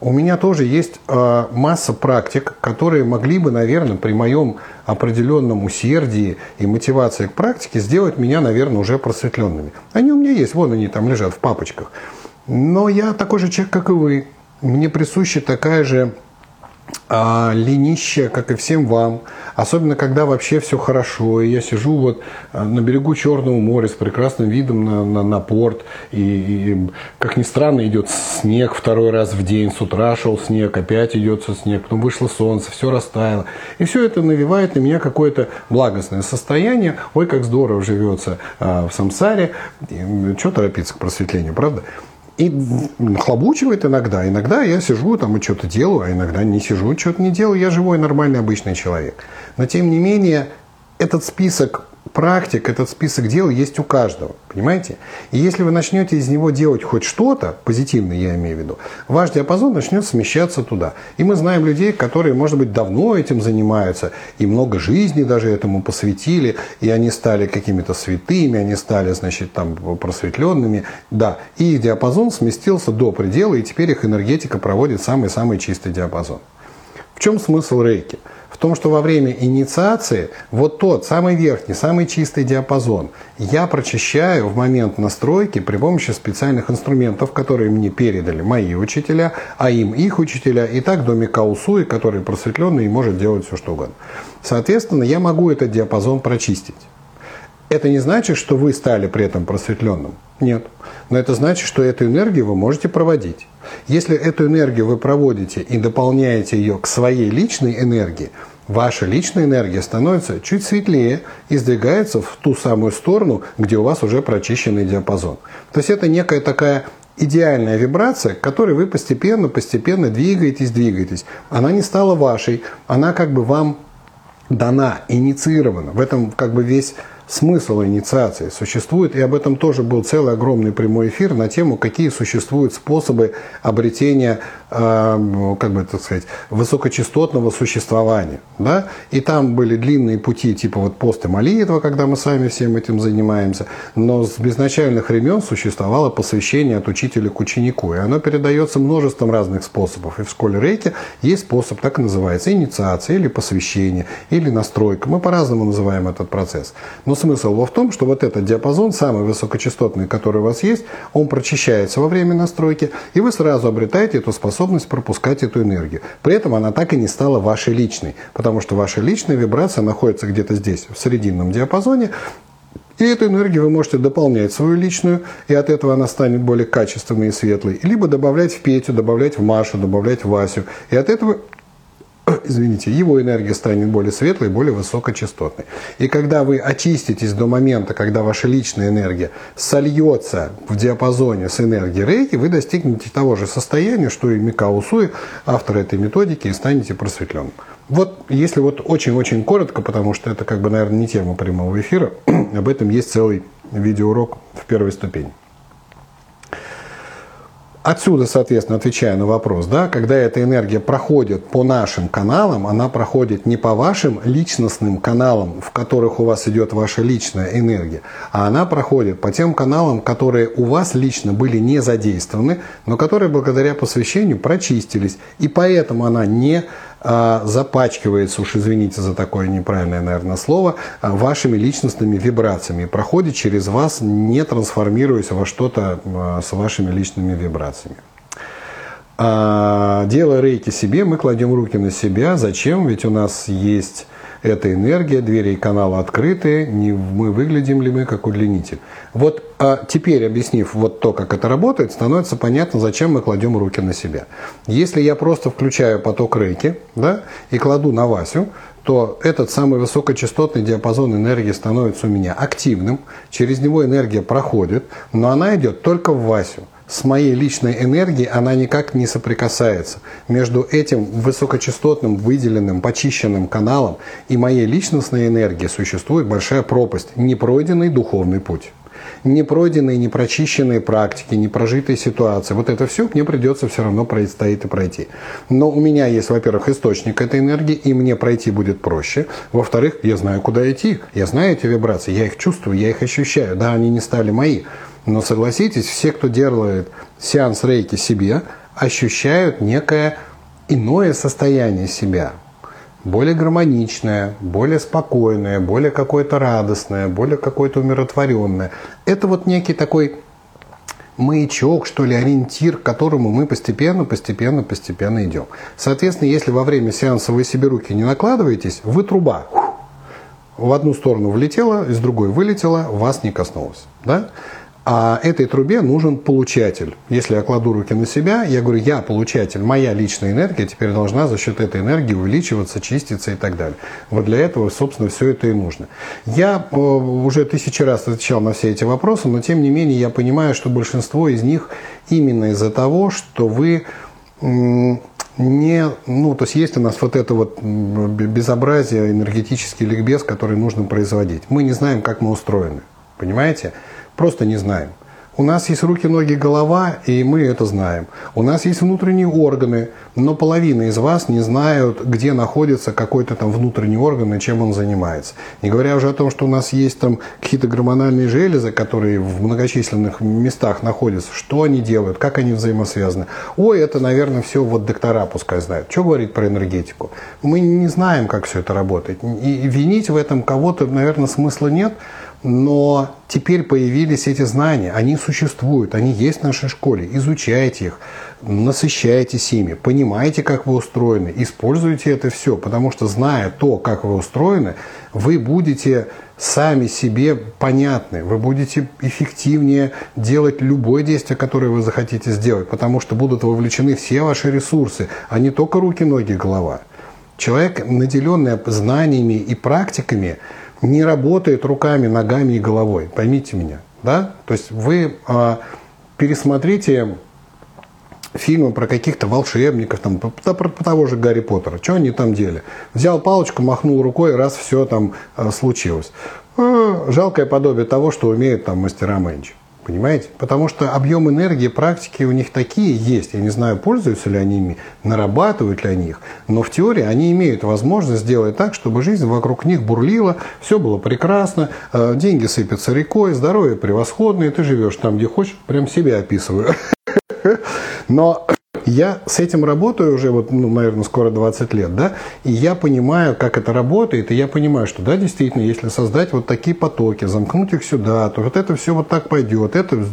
S1: У меня тоже есть э, масса практик, которые могли бы, наверное, при моем определенном усердии и мотивации к практике сделать меня, наверное, уже просветленными. Они у меня есть, вон они там лежат в папочках. Но я такой же человек, как и вы. Мне присуща такая же а, ленище, как и всем вам, особенно когда вообще все хорошо, и я сижу вот а, на берегу Черного моря с прекрасным видом на, на, на порт, и, и, как ни странно, идет снег второй раз в день, с утра шел снег, опять идет снег, потом вышло солнце, все растаяло, и все это навевает на меня какое-то благостное состояние, ой, как здорово живется а, в самсаре, что торопиться к просветлению, правда? И хлобучивает иногда. Иногда я сижу там и что-то делаю, а иногда не сижу, что-то не делаю. Я живой, нормальный, обычный человек. Но тем не менее, этот список практик, этот список дел есть у каждого, понимаете? И если вы начнете из него делать хоть что-то, позитивное я имею в виду, ваш диапазон начнет смещаться туда. И мы знаем людей, которые, может быть, давно этим занимаются, и много жизни даже этому посвятили, и они стали какими-то святыми, они стали, значит, там просветленными, да, и их диапазон сместился до предела, и теперь их энергетика проводит самый-самый чистый диапазон. В чем смысл рейки? В том, что во время инициации вот тот самый верхний, самый чистый диапазон я прочищаю в момент настройки при помощи специальных инструментов, которые мне передали мои учителя, а им их учителя, и так до Микаусуи, который просветленный и может делать все, что угодно. Соответственно, я могу этот диапазон прочистить. Это не значит, что вы стали при этом просветленным. Нет. Но это значит, что эту энергию вы можете проводить. Если эту энергию вы проводите и дополняете ее к своей личной энергии, ваша личная энергия становится чуть светлее и сдвигается в ту самую сторону, где у вас уже прочищенный диапазон. То есть это некая такая идеальная вибрация, к которой вы постепенно, постепенно двигаетесь, двигаетесь. Она не стала вашей, она как бы вам дана, инициирована. В этом как бы весь смысл инициации существует, и об этом тоже был целый огромный прямой эфир на тему, какие существуют способы обретения, э, как бы так сказать, высокочастотного существования. Да? И там были длинные пути, типа вот пост и молитва, когда мы сами всем этим занимаемся, но с безначальных времен существовало посвящение от учителя к ученику, и оно передается множеством разных способов. И в школе рейки есть способ, так и называется, инициация или посвящение, или настройка. Мы по-разному называем этот процесс. Но но смысл его в том, что вот этот диапазон, самый высокочастотный, который у вас есть, он прочищается во время настройки, и вы сразу обретаете эту способность пропускать эту энергию. При этом она так и не стала вашей личной, потому что ваша личная вибрация находится где-то здесь, в срединном диапазоне, и эту энергию вы можете дополнять свою личную, и от этого она станет более качественной и светлой. Либо добавлять в Петю, добавлять в Машу, добавлять в Васю. И от этого извините, его энергия станет более светлой, более высокочастотной. И когда вы очиститесь до момента, когда ваша личная энергия сольется в диапазоне с энергией рейки, вы достигнете того же состояния, что и Микао Суи, автор этой методики, и станете просветленным. Вот если вот очень-очень коротко, потому что это как бы, наверное, не тема прямого эфира, об этом есть целый видеоурок в первой ступени. Отсюда, соответственно, отвечая на вопрос, да, когда эта энергия проходит по нашим каналам, она проходит не по вашим личностным каналам, в которых у вас идет ваша личная энергия, а она проходит по тем каналам, которые у вас лично были не задействованы, но которые благодаря посвящению прочистились. И поэтому она не запачкивается, уж извините за такое неправильное, наверное, слово, а, вашими личностными вибрациями, проходит через вас, не трансформируясь во что-то а, с вашими личными вибрациями. Делая рейки себе, мы кладем руки на себя. Зачем? Ведь у нас есть эта энергия, двери и каналы открыты, не мы выглядим ли мы как удлинитель. Вот а теперь, объяснив вот то, как это работает, становится понятно, зачем мы кладем руки на себя. Если я просто включаю поток рейки да, и кладу на Васю, то этот самый высокочастотный диапазон энергии становится у меня активным, через него энергия проходит, но она идет только в Васю с моей личной энергией она никак не соприкасается. Между этим высокочастотным, выделенным, почищенным каналом и моей личностной энергией существует большая пропасть, непройденный духовный путь. Не пройденные, не прочищенные практики, не прожитые ситуации. Вот это все мне придется все равно предстоит и пройти. Но у меня есть, во-первых, источник этой энергии, и мне пройти будет проще. Во-вторых, я знаю, куда идти. Я знаю эти вибрации, я их чувствую, я их ощущаю. Да, они не стали мои Но согласитесь, все, кто делает сеанс рейки себе, ощущают некое иное состояние себя. Более гармоничное, более спокойное, более какое-то радостное, более какое-то умиротворенное. Это вот некий такой маячок, что ли, ориентир, к которому мы постепенно, постепенно, постепенно идем. Соответственно, если во время сеанса вы себе руки не накладываетесь, вы труба. В одну сторону влетела, из другой вылетела, вас не коснулось. Да? А этой трубе нужен получатель. Если я кладу руки на себя, я говорю, я получатель, моя личная энергия теперь должна за счет этой энергии увеличиваться, чиститься и так далее. Вот для этого, собственно, все это и нужно. Я э, уже тысячи раз отвечал на все эти вопросы, но тем не менее я понимаю, что большинство из них именно из-за того, что вы не, ну, то есть есть у нас вот это вот безобразие, энергетический ликбез, который нужно производить. Мы не знаем, как мы устроены. Понимаете? Просто не знаем. У нас есть руки, ноги, голова, и мы это знаем. У нас есть внутренние органы, но половина из вас не знают, где находится какой-то там внутренний орган и чем он занимается. Не говоря уже о том, что у нас есть там какие-то гормональные железы, которые в многочисленных местах находятся, что они делают, как они взаимосвязаны. Ой, это, наверное, все вот доктора пускай знают. Что говорить про энергетику? Мы не знаем, как все это работает. И винить в этом кого-то, наверное, смысла нет. Но теперь появились эти знания, они существуют, они есть в нашей школе. Изучайте их, насыщайтесь ими, понимаете, как вы устроены, используйте это все, потому что зная то, как вы устроены, вы будете сами себе понятны, вы будете эффективнее делать любое действие, которое вы захотите сделать, потому что будут вовлечены все ваши ресурсы, а не только руки, ноги, голова. Человек, наделенный знаниями и практиками, не работает руками, ногами и головой. Поймите меня. Да? То есть вы э, пересмотрите фильмы про каких-то волшебников, там, про, про, про того же Гарри Поттера. Что они там делали? Взял палочку, махнул рукой, раз все там э, случилось. Э, жалкое подобие того, что умеют там мастера Мэнчи. Понимаете? Потому что объем энергии, практики у них такие есть. Я не знаю, пользуются ли они ими, нарабатывают ли они их. Но в теории они имеют возможность сделать так, чтобы жизнь вокруг них бурлила, все было прекрасно, э, деньги сыпятся рекой, здоровье превосходное, ты живешь там, где хочешь, прям себя описываю. Но я с этим работаю уже, вот, ну, наверное, скоро 20 лет, да, и я понимаю, как это работает, и я понимаю, что, да, действительно, если создать вот такие потоки, замкнуть их сюда, то вот это все вот так пойдет, это,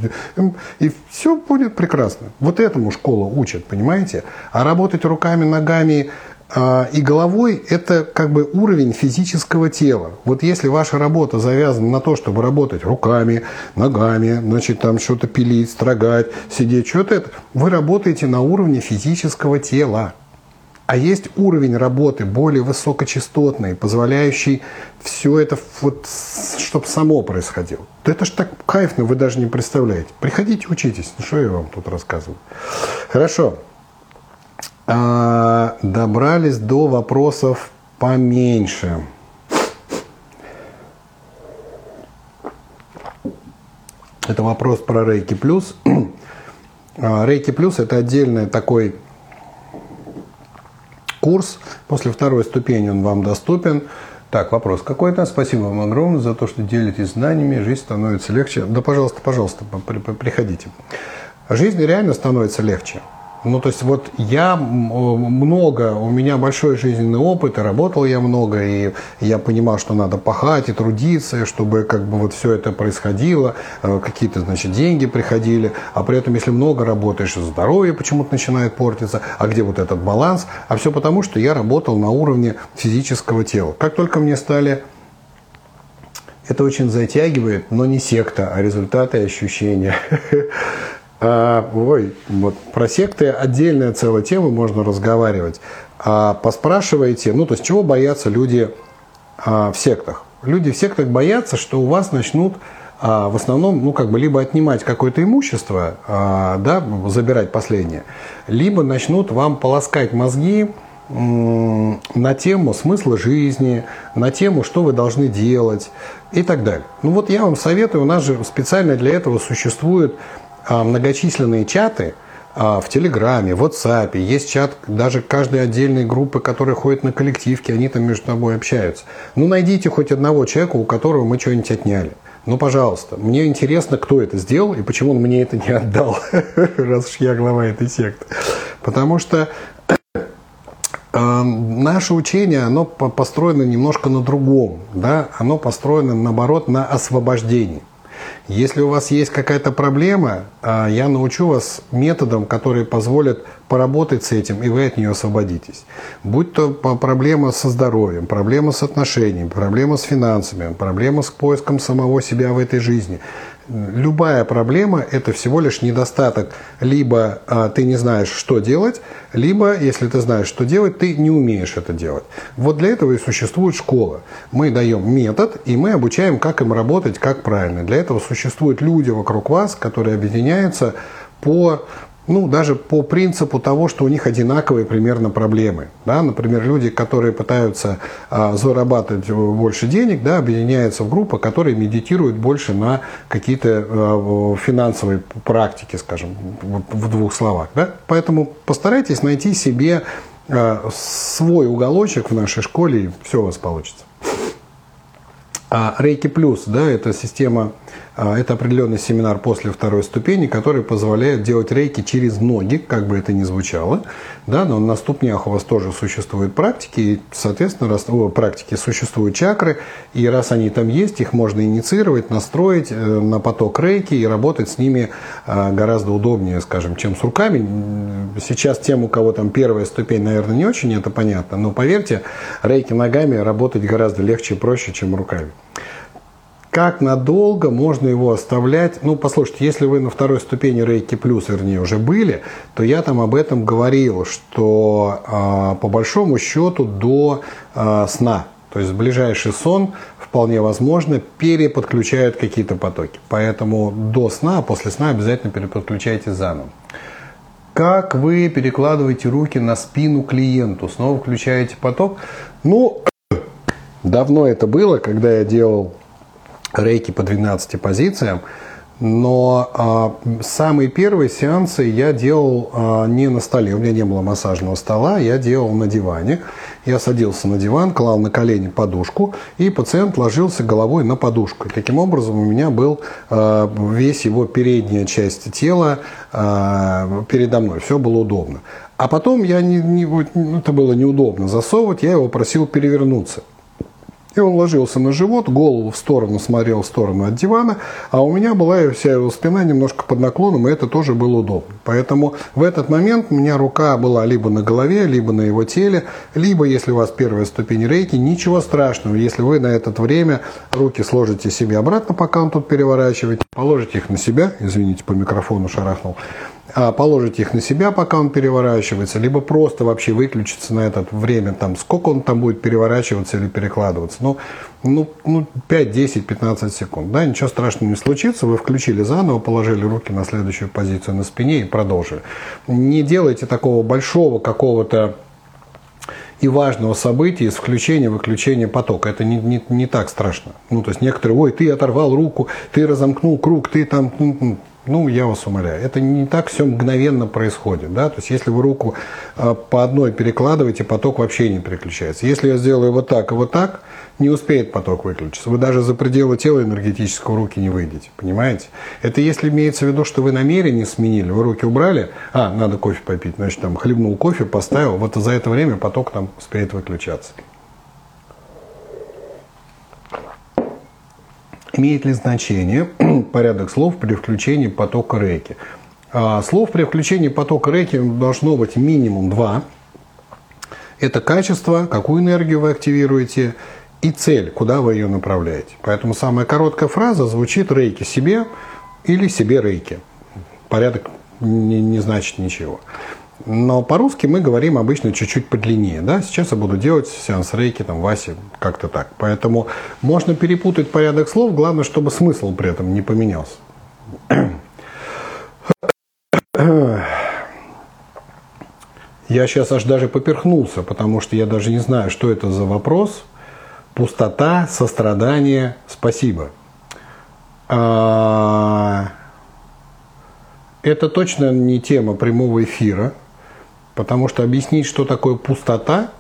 S1: и все будет прекрасно. Вот этому школа учит, понимаете? А работать руками, ногами, и головой – это как бы уровень физического тела. Вот если ваша работа завязана на то, чтобы работать руками, ногами, значит, там что-то пилить, строгать, сидеть, что-то это, вы работаете на уровне физического тела. А есть уровень работы более высокочастотный, позволяющий все это, вот, чтобы само происходило. Да это ж так кайфно, вы даже не представляете. Приходите, учитесь. Ну, что я вам тут рассказываю. Хорошо. А, добрались до вопросов поменьше. Это вопрос про Рейки Плюс. Рейки Плюс это отдельный такой курс. После второй ступени он вам доступен. Так, вопрос какой-то. Спасибо вам огромное за то, что делитесь знаниями. Жизнь становится легче. Да, пожалуйста, пожалуйста, приходите. Жизнь реально становится легче. Ну, то есть вот я много, у меня большой жизненный опыт, и работал я много, и я понимал, что надо пахать и трудиться, чтобы как бы вот все это происходило, э, какие-то, значит, деньги приходили, а при этом, если много работаешь, здоровье почему-то начинает портиться, а где вот этот баланс? А все потому, что я работал на уровне физического тела. Как только мне стали это очень затягивает, но не секта, а результаты и ощущения. А, ой, вот про секты отдельная целая тема, можно разговаривать. А, поспрашивайте, ну то есть чего боятся люди а, в сектах? Люди в сектах боятся, что у вас начнут а, в основном, ну как бы либо отнимать какое-то имущество, а, да, забирать последнее, либо начнут вам полоскать мозги на тему смысла жизни, на тему, что вы должны делать и так далее. Ну вот я вам советую, у нас же специально для этого существует многочисленные чаты а, в Телеграме, в WhatsApp, есть чат даже каждой отдельной группы, которая ходит на коллективки, они там между собой общаются. Ну, найдите хоть одного человека, у которого мы что-нибудь отняли. Ну, пожалуйста, мне интересно, кто это сделал и почему он мне это не отдал, раз уж я глава этой секты. Потому что наше учение, оно построено немножко на другом, да, оно построено, наоборот, на освобождении. Если у вас есть какая-то проблема, а, я научу вас методам, которые позволят поработать с этим, и вы от нее освободитесь. Будь то проблема со здоровьем, проблема с отношениями, проблема с финансами, проблема с поиском самого себя в этой жизни – любая проблема – это всего лишь недостаток. Либо а, ты не знаешь, что делать, либо, если ты знаешь, что делать, ты не умеешь это делать. Вот для этого и существует школа. Мы даем метод, и мы обучаем, как им работать, как правильно. Для этого существуют люди вокруг вас, которые объединяются по ну, даже по принципу того, что у них одинаковые примерно проблемы. Да? Например, люди, которые пытаются а, зарабатывать больше денег, да, объединяются в группы, которые медитируют больше на какие-то а, финансовые практики, скажем, в, в двух словах. Да? Поэтому постарайтесь найти себе а, свой уголочек в нашей школе, и все у вас получится. А Рейки Плюс, да, это система это определенный семинар после второй ступени, который позволяет делать рейки через ноги, как бы это ни звучало. Да, но на ступнях у вас тоже существуют практики, и, соответственно, раз, о, практики существуют чакры, и раз они там есть, их можно инициировать, настроить э, на поток рейки и работать с ними э, гораздо удобнее, скажем, чем с руками. Сейчас тем, у кого там первая ступень, наверное, не очень это понятно, но поверьте, рейки ногами работать гораздо легче и проще, чем руками. Как надолго можно его оставлять? Ну, послушайте, если вы на второй ступени рейки плюс, вернее, уже были, то я там об этом говорил, что э, по большому счету до э, сна, то есть ближайший сон вполне возможно переподключают какие-то потоки. Поэтому до сна, а после сна обязательно переподключайте заново. Как вы перекладываете руки на спину клиенту? Снова включаете поток? Ну, давно это было, когда я делал рейки по 12 позициям. Но а, самые первые сеансы я делал а, не на столе, у меня не было массажного стола, я делал на диване. Я садился на диван, клал на колени подушку, и пациент ложился головой на подушку. И таким образом у меня был а, весь его передняя часть тела а, передо мной, все было удобно. А потом я не, не, это было неудобно засовывать, я его просил перевернуться. И он ложился на живот, голову в сторону смотрел в сторону от дивана, а у меня была вся его спина немножко под наклоном, и это тоже было удобно. Поэтому в этот момент у меня рука была либо на голове, либо на его теле, либо, если у вас первая ступень рейки, ничего страшного, если вы на это время руки сложите себе обратно, пока он тут переворачивает, положите их на себя, извините, по микрофону шарахнул, положить их на себя, пока он переворачивается, либо просто вообще выключиться на это время, там, сколько он там будет переворачиваться или перекладываться. Ну, ну, ну 5, 10, 15 секунд. Да, ничего страшного не случится. Вы включили заново, положили руки на следующую позицию на спине и продолжили. Не делайте такого большого какого-то и важного события из включения-выключения потока. Это не, не, не так страшно. Ну, то есть некоторые, ой, ты оторвал руку, ты разомкнул круг, ты там... Ну, я вас умоляю, это не так все мгновенно происходит. Да? То есть, если вы руку э, по одной перекладываете, поток вообще не переключается. Если я сделаю вот так и вот так, не успеет поток выключиться. Вы даже за пределы тела энергетического руки не выйдете. Понимаете? Это если имеется в виду, что вы намерение сменили, вы руки убрали, а, надо кофе попить, значит, там хлебнул кофе, поставил, вот за это время поток там успеет выключаться. Имеет ли значение порядок слов при включении потока рейки? А, слов при включении потока рейки должно быть минимум два. Это качество, какую энергию вы активируете, и цель, куда вы ее направляете. Поэтому самая короткая фраза звучит рейки себе или себе рейки. Порядок не, не значит ничего. Но по-русски мы говорим обычно чуть-чуть подлиннее. Да? Сейчас я буду делать сеанс рейки, там, Васе, как-то так. Поэтому можно перепутать порядок слов, главное, чтобы смысл при этом не поменялся. Я сейчас аж даже поперхнулся, потому что я даже не знаю, что это за вопрос. Пустота, сострадание, спасибо. А, это точно не тема прямого эфира. Потому что объяснить, что такое пустота,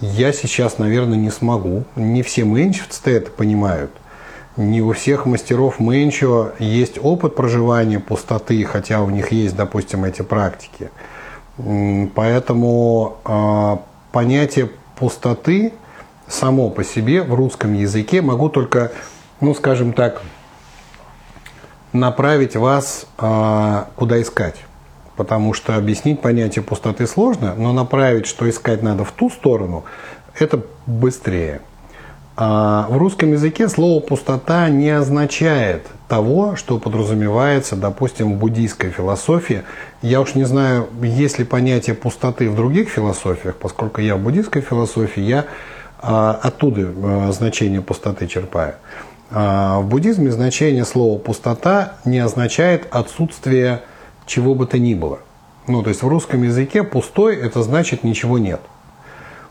S1: я сейчас, наверное, не смогу. Не все меньшевцы это понимают. Не у всех мастеров Мэнчо есть опыт проживания пустоты, хотя у них есть, допустим, эти практики. Поэтому э, понятие пустоты само по себе в русском языке могу только, ну, скажем так, направить вас э, куда искать. Потому что объяснить понятие пустоты сложно, но направить, что искать надо в ту сторону, это быстрее. А в русском языке слово «пустота» не означает того, что подразумевается, допустим, в буддийской философии. Я уж не знаю, есть ли понятие пустоты в других философиях, поскольку я в буддийской философии, я а, оттуда а, значение пустоты черпаю. А, в буддизме значение слова «пустота» не означает отсутствие чего бы то ни было. Ну, то есть в русском языке «пустой» – это значит «ничего нет».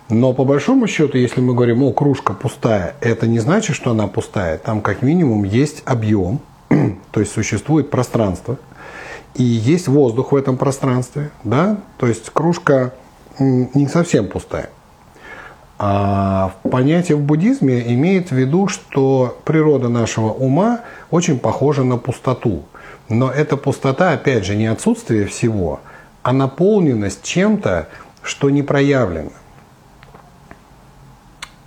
S1: Но по большому счету, если мы говорим, о, кружка пустая, это не значит, что она пустая. Там как минимум есть объем, то есть существует пространство, и есть воздух в этом пространстве, да, то есть кружка не совсем пустая. А понятие в буддизме имеет в виду, что природа нашего ума очень похожа на пустоту. Но эта пустота, опять же, не отсутствие всего, а наполненность чем-то, что не проявлено.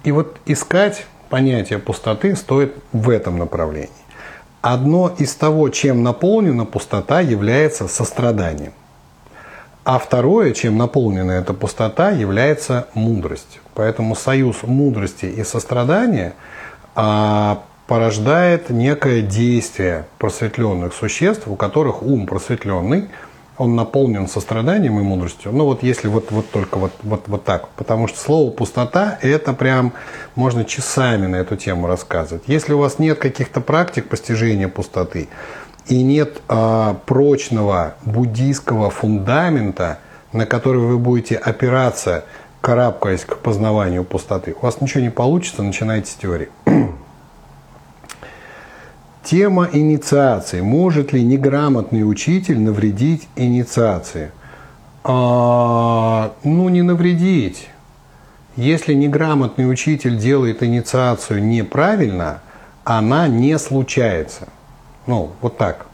S1: И вот искать понятие пустоты стоит в этом направлении. Одно из того, чем наполнена пустота, является состраданием. А второе, чем наполнена эта пустота, является мудрость. Поэтому союз мудрости и сострадания а, порождает некое действие просветленных существ, у которых ум просветленный – он наполнен состраданием и мудростью. Ну вот если вот, вот только вот, вот, вот так. Потому что слово «пустота» – это прям можно часами на эту тему рассказывать. Если у вас нет каких-то практик постижения пустоты и нет а, прочного буддийского фундамента, на который вы будете опираться, карабкаясь к познаванию пустоты, у вас ничего не получится, начинайте с теории. Тема инициации. Может ли неграмотный учитель навредить инициации? А, ну, не навредить. Если неграмотный учитель делает инициацию неправильно, она не случается. Ну, вот так.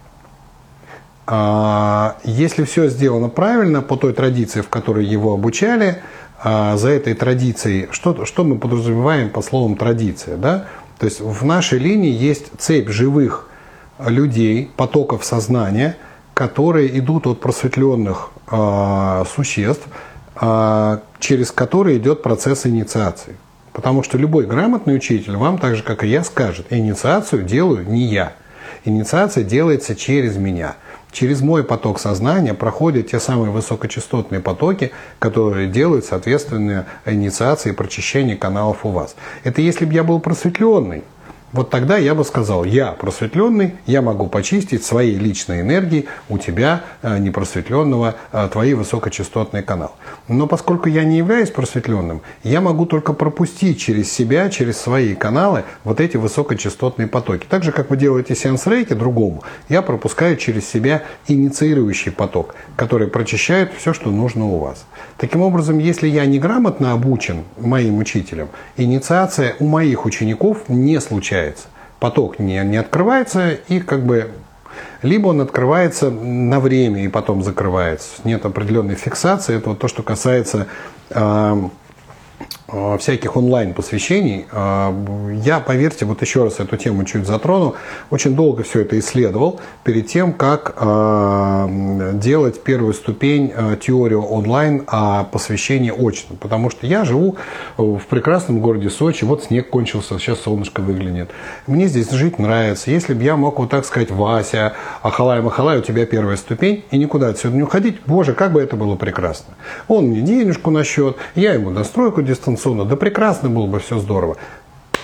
S1: А, если все сделано правильно, по той традиции, в которой его обучали, а, за этой традицией, что, что мы подразумеваем по словам традиция, да? То есть в нашей линии есть цепь живых людей, потоков сознания, которые идут от просветленных э, существ, э, через которые идет процесс инициации. Потому что любой грамотный учитель вам, так же как и я, скажет, инициацию делаю не я. Инициация делается через меня. Через мой поток сознания проходят те самые высокочастотные потоки, которые делают соответственные инициации и прочищение каналов у вас. Это если бы я был просветленный, вот тогда я бы сказал, я просветленный, я могу почистить своей личной энергией у тебя, э, непросветленного, э, твои высокочастотные каналы. Но поскольку я не являюсь просветленным, я могу только пропустить через себя, через свои каналы вот эти высокочастотные потоки. Так же, как вы делаете сеанс рейки другому, я пропускаю через себя инициирующий поток, который прочищает все, что нужно у вас. Таким образом, если я неграмотно обучен моим учителем, инициация у моих учеников не случается. Поток не, не открывается и как бы либо он открывается на время и потом закрывается. Нет определенной фиксации. Это вот то, что касается Э, всяких онлайн-посвящений. Э, я, поверьте, вот еще раз эту тему чуть затрону, очень долго все это исследовал перед тем, как э, делать первую ступень теорию онлайн о посвящении очно. Потому что я живу в прекрасном городе Сочи, вот снег кончился, сейчас солнышко выглянет. Мне здесь жить нравится. Если бы я мог вот так сказать, Вася, Ахалай, Махалай, у тебя первая ступень, и никуда отсюда не уходить, боже, как бы это было прекрасно. Он мне денежку на счет, я ему настройку дистанционно, да прекрасно было бы, все здорово.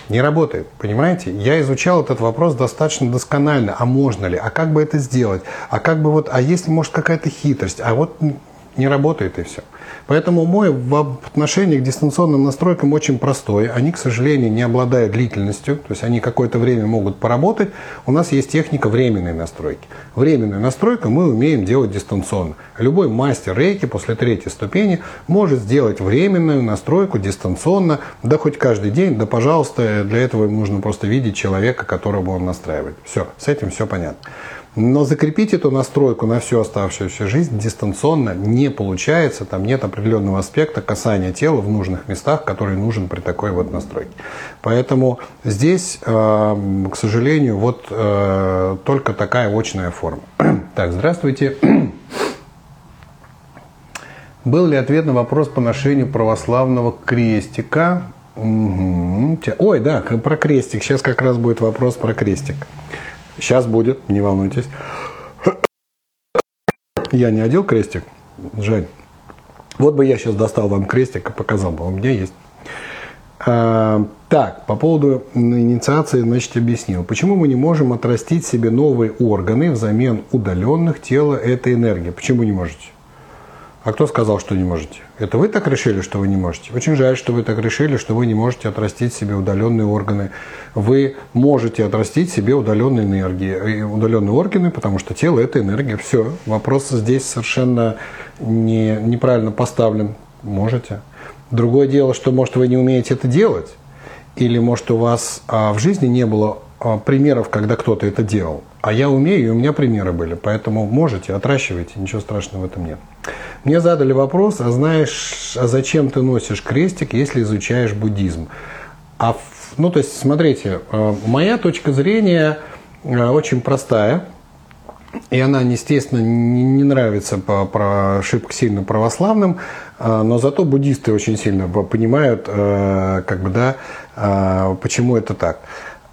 S1: Не работает, понимаете? Я изучал этот вопрос достаточно досконально. А можно ли? А как бы это сделать? А как бы вот, а если может какая-то хитрость? А вот не работает и все. Поэтому мой в отношении к дистанционным настройкам очень простой. Они, к сожалению, не обладают длительностью, то есть они какое-то время могут поработать. У нас есть техника временной настройки. Временную настройку мы умеем делать дистанционно. Любой мастер рейки после третьей ступени может сделать временную настройку дистанционно, да хоть каждый день, да пожалуйста, для этого нужно просто видеть человека, которого он настраивает. Все, с этим все понятно. Но закрепить эту настройку на всю оставшуюся жизнь дистанционно не получается. Там нет определенного аспекта касания тела в нужных местах, который нужен при такой вот настройке. Поэтому здесь, э, к сожалению, вот э, только такая очная форма. Так, здравствуйте. Был ли ответ на вопрос по ношению православного крестика? Угу. Ой, да, про крестик. Сейчас как раз будет вопрос про крестик. Сейчас будет, не волнуйтесь. Я не одел крестик, Жень. Вот бы я сейчас достал вам крестик и показал бы, у меня есть. А, так, по поводу инициации, значит, объяснил. Почему мы не можем отрастить себе новые органы взамен удаленных тела этой энергии? Почему не можете? А кто сказал, что не можете? Это вы так решили, что вы не можете? Очень жаль, что вы так решили, что вы не можете отрастить себе удаленные органы. Вы можете отрастить себе удаленные энергии, э, удаленные органы, потому что тело – это энергия. Все. Вопрос здесь совершенно не, неправильно поставлен. Можете. Другое дело, что, может, вы не умеете это делать, или, может, у вас а, в жизни не было а, примеров, когда кто-то это делал. А я умею, и у меня примеры были. Поэтому можете, отращивайте, ничего страшного в этом нет. Мне задали вопрос, а знаешь, а зачем ты носишь крестик, если изучаешь буддизм? А, ну, то есть, смотрите, э, моя точка зрения э, очень простая. И она, естественно, не нравится по, по шибко сильно православным, э, но зато буддисты очень сильно понимают, как бы, да, почему это так.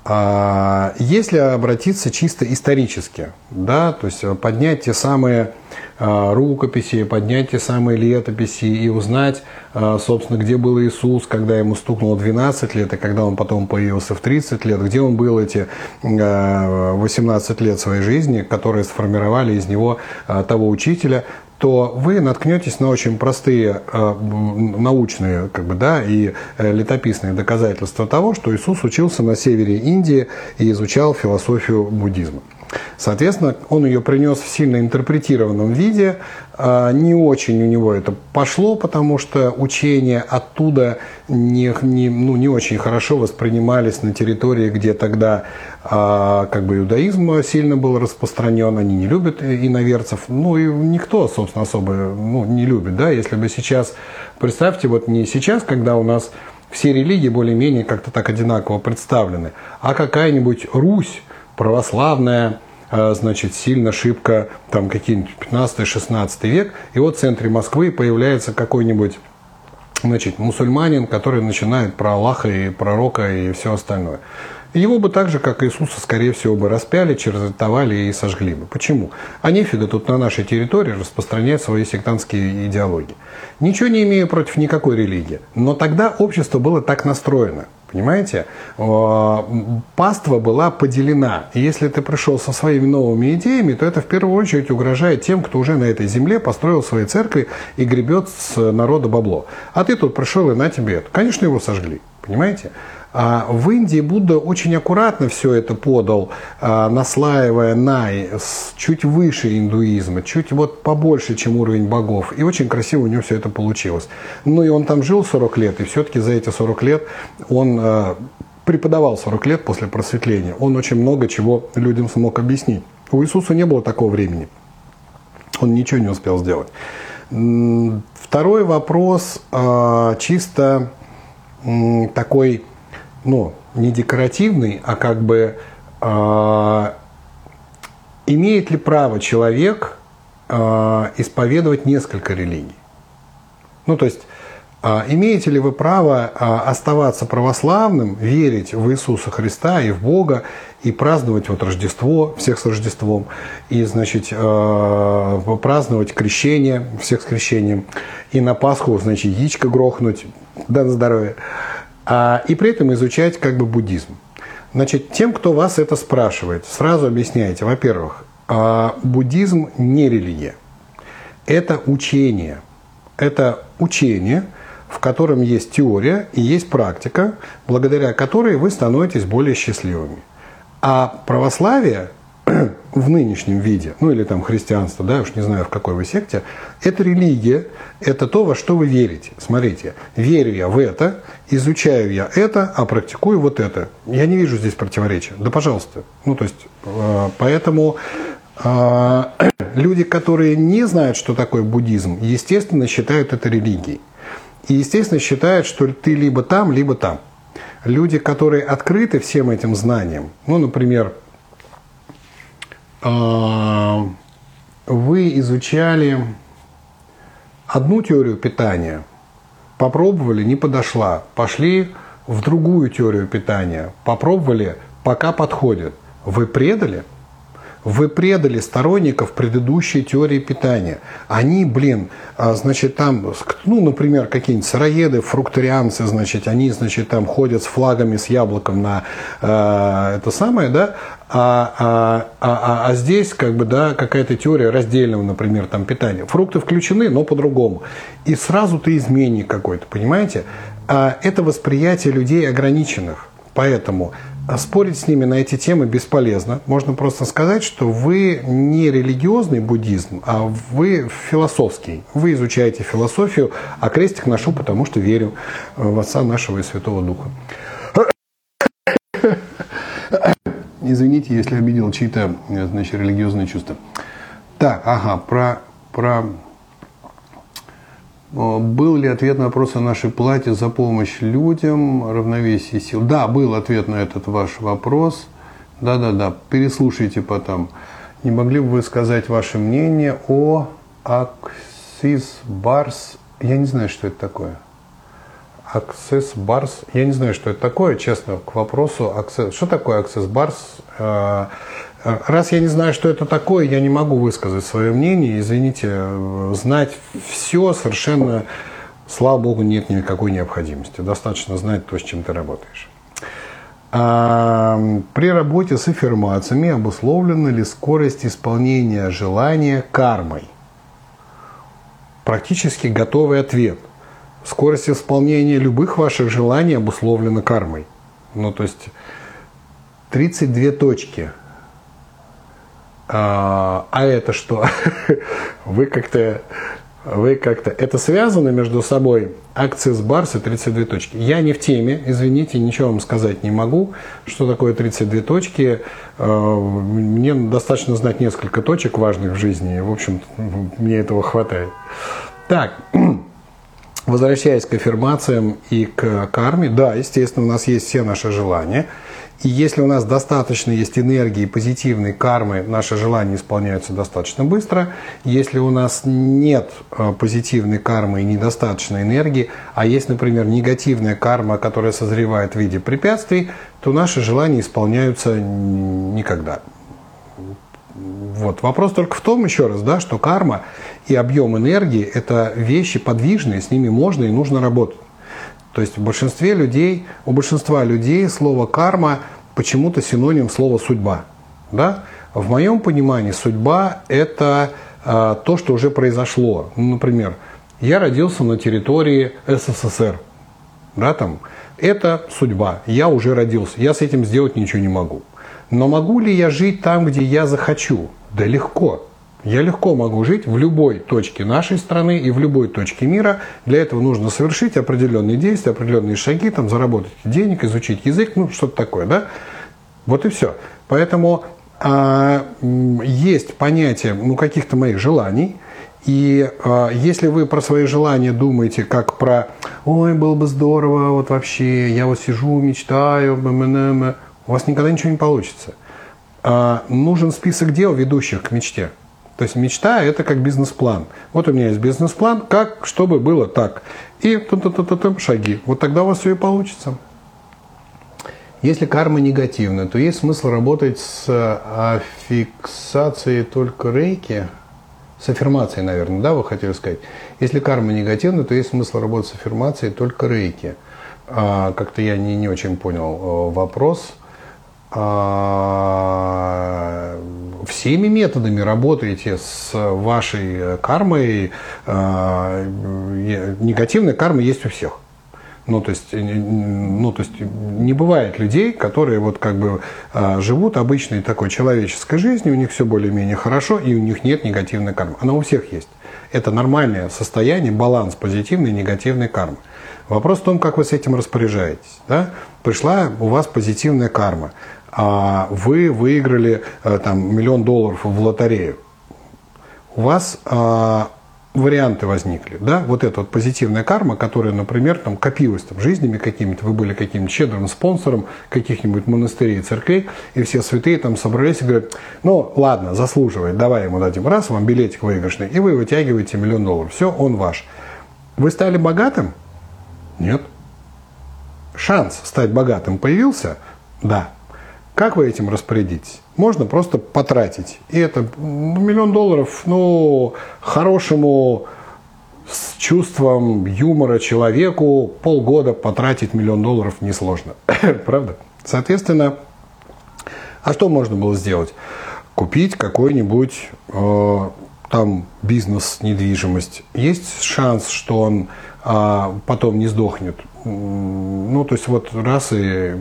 S1: А если обратиться чисто исторически, да, то есть поднять те самые а, рукописи, поднять те самые летописи и узнать, а, собственно, где был Иисус, когда ему стукнуло 12 лет, и когда он потом появился в 30 лет, где он был эти 18 лет своей жизни, которые сформировали из него того учителя, то вы наткнетесь на очень простые э, научные как бы, да, и э, летописные доказательства того, что Иисус учился на севере Индии и изучал философию буддизма. Соответственно, он ее принес в сильно интерпретированном виде. А, не очень у него это пошло, потому что учения оттуда не, не, ну, не очень хорошо воспринимались на территории, где тогда а, как бы иудаизм сильно был распространен. Они не любят иноверцев. Ну и никто, собственно, особо ну, не любит. Да? Если бы сейчас, представьте, вот не сейчас, когда у нас все религии более-менее как-то так одинаково представлены, а какая-нибудь Русь, православная, значит, сильно шибко, там какие-нибудь 15-16 век, и вот в центре Москвы появляется какой-нибудь значит, мусульманин, который начинает про Аллаха и пророка и все остальное. Его бы так же, как Иисуса, скорее всего, бы распяли, черзатовали и сожгли бы. Почему? А тут на нашей территории распространять свои сектантские идеологии. Ничего не имею против никакой религии. Но тогда общество было так настроено. Понимаете? Паства была поделена. И если ты пришел со своими новыми идеями, то это в первую очередь угрожает тем, кто уже на этой земле построил свои церкви и гребет с народа бабло. А ты тут пришел и на тебе это. Конечно, его сожгли. Понимаете? А в Индии Будда очень аккуратно все это подал, а, наслаивая на чуть выше индуизма, чуть вот побольше, чем уровень богов. И очень красиво у него все это получилось. Ну и он там жил 40 лет, и все-таки за эти 40 лет он а, преподавал 40 лет после просветления. Он очень много чего людям смог объяснить. У Иисуса не было такого времени. Он ничего не успел сделать. Второй вопрос чисто такой ну, не декоративный, а как бы э, имеет ли право человек э, исповедовать несколько религий? Ну, то есть, э, имеете ли вы право э, оставаться православным, верить в Иисуса Христа и в Бога, и праздновать вот Рождество, всех с Рождеством, и, значит, э, праздновать крещение, всех с крещением, и на Пасху, значит, яичко грохнуть, да на здоровье, а, и при этом изучать как бы буддизм. Значит, тем, кто вас это спрашивает, сразу объясняйте, во-первых, а, буддизм не религия, это учение, это учение, в котором есть теория и есть практика, благодаря которой вы становитесь более счастливыми. А православие в нынешнем виде, ну или там христианство, да, уж не знаю, в какой вы секте, это религия, это то, во что вы верите. Смотрите, верю я в это, изучаю я это, а практикую вот это. Я не вижу здесь противоречия. Да, пожалуйста. Ну, то есть, э, поэтому э, люди, которые не знают, что такое буддизм, естественно, считают это религией. И, естественно, считают, что ты либо там, либо там. Люди, которые открыты всем этим знаниям, ну, например, вы изучали одну теорию питания, попробовали, не подошла, пошли в другую теорию питания, попробовали, пока подходит. Вы предали – вы предали сторонников предыдущей теории питания. Они, блин, а, значит, там, ну, например, какие-нибудь сыроеды, фрукторианцы, значит, они, значит, там ходят с флагами, с яблоком на э, это самое, да, а, а, а, а здесь, как бы, да, какая-то теория раздельного, например, там, питания. Фрукты включены, но по-другому. И сразу ты изменник какой-то, понимаете? А это восприятие людей ограниченных. Поэтому а спорить с ними на эти темы бесполезно. Можно просто сказать, что вы не религиозный буддизм, а вы философский. Вы изучаете философию, а крестик ношу, потому что верю в Отца нашего и Святого Духа. Извините, если обидел чьи-то значит, религиозные чувства. Так, ага, про, про был ли ответ на вопрос о нашей плате за помощь людям, равновесие сил? Да, был ответ на этот ваш вопрос. Да-да-да, переслушайте потом. Не могли бы вы сказать ваше мнение о Аксис Барс? Я не знаю, что это такое. Access Bars. Я не знаю, что это такое, честно, к вопросу Access. Что такое Access Bars? Раз я не знаю, что это такое, я не могу высказать свое мнение. Извините, знать все совершенно, слава богу, нет никакой необходимости. Достаточно знать то, с чем ты работаешь. А, при работе с аффирмациями обусловлена ли скорость исполнения желания кармой? Практически готовый ответ. Скорость исполнения любых ваших желаний обусловлена кармой. Ну, то есть 32 точки – а, а это что? Вы как-то вы как-то... Это связано между собой акцис барс и 32 точки. Я не в теме, извините, ничего вам сказать не могу. Что такое 32 точки? А, мне достаточно знать несколько точек важных в жизни. В общем, мне этого хватает. Так, возвращаясь к аффирмациям и к карме, да, естественно, у нас есть все наши желания – и если у нас достаточно есть энергии, позитивной кармы, наши желания исполняются достаточно быстро. Если у нас нет э, позитивной кармы и недостаточно энергии, а есть, например, негативная карма, которая созревает в виде препятствий, то наши желания исполняются никогда. Вот. Вопрос только в том, еще раз, да, что карма и объем энергии – это вещи подвижные, с ними можно и нужно работать. То есть в большинстве людей, у большинства людей слово карма почему-то синоним слова судьба. Да? В моем понимании судьба это э, то, что уже произошло. Ну, например, я родился на территории СССР. Да, там, это судьба. Я уже родился. Я с этим сделать ничего не могу. Но могу ли я жить там, где я захочу? Да легко. Я легко могу жить в любой точке нашей страны и в любой точке мира. Для этого нужно совершить определенные действия, определенные шаги, там, заработать денег, изучить язык, ну, что-то такое, да? Вот и все. Поэтому а, есть понятие ну, каких-то моих желаний, и а, если вы про свои желания думаете как про «Ой, было бы здорово, вот вообще, я вот сижу, мечтаю», у вас никогда ничего не получится. А, нужен список дел, ведущих к мечте. То есть мечта – это как бизнес-план. Вот у меня есть бизнес-план, как, чтобы было так. И ту -ту -ту шаги. Вот тогда у вас все и получится. Если карма негативная, то есть смысл работать с аффиксацией только рейки, с аффирмацией, наверное, да, вы хотели сказать. Если карма негативная, то есть смысл работать с аффирмацией только рейки. А, как-то я не, не очень понял э, вопрос. А, всеми методами работаете с вашей кармой. А, негативная карма есть у всех. Ну, то есть, ну, то есть не бывает людей, которые вот как бы а, живут обычной такой человеческой жизнью, у них все более-менее хорошо, и у них нет негативной кармы. Она у всех есть. Это нормальное состояние, баланс позитивной и негативной кармы. Вопрос в том, как вы с этим распоряжаетесь. Да? Пришла у вас позитивная карма, вы выиграли э, там, миллион долларов в лотерею. У вас а, варианты возникли, да, вот эта вот позитивная карма, которая, например, там копилась там жизнями какими-то, вы были каким-то щедрым спонсором каких-нибудь монастырей, церквей, и все святые там собрались и говорят, ну, ладно, заслуживает, давай ему дадим раз, вам билетик выигрышный, и вы вытягиваете миллион долларов, все, он ваш. Вы стали богатым? Нет. Шанс стать богатым появился? Да. Как вы этим распорядитесь? Можно просто потратить. И это миллион долларов, ну, хорошему с чувством юмора человеку полгода потратить миллион долларов несложно. Правда? Соответственно, а что можно было сделать? Купить какой-нибудь э, там бизнес, недвижимость. Есть шанс, что он э, потом не сдохнет. Ну, то есть вот раз и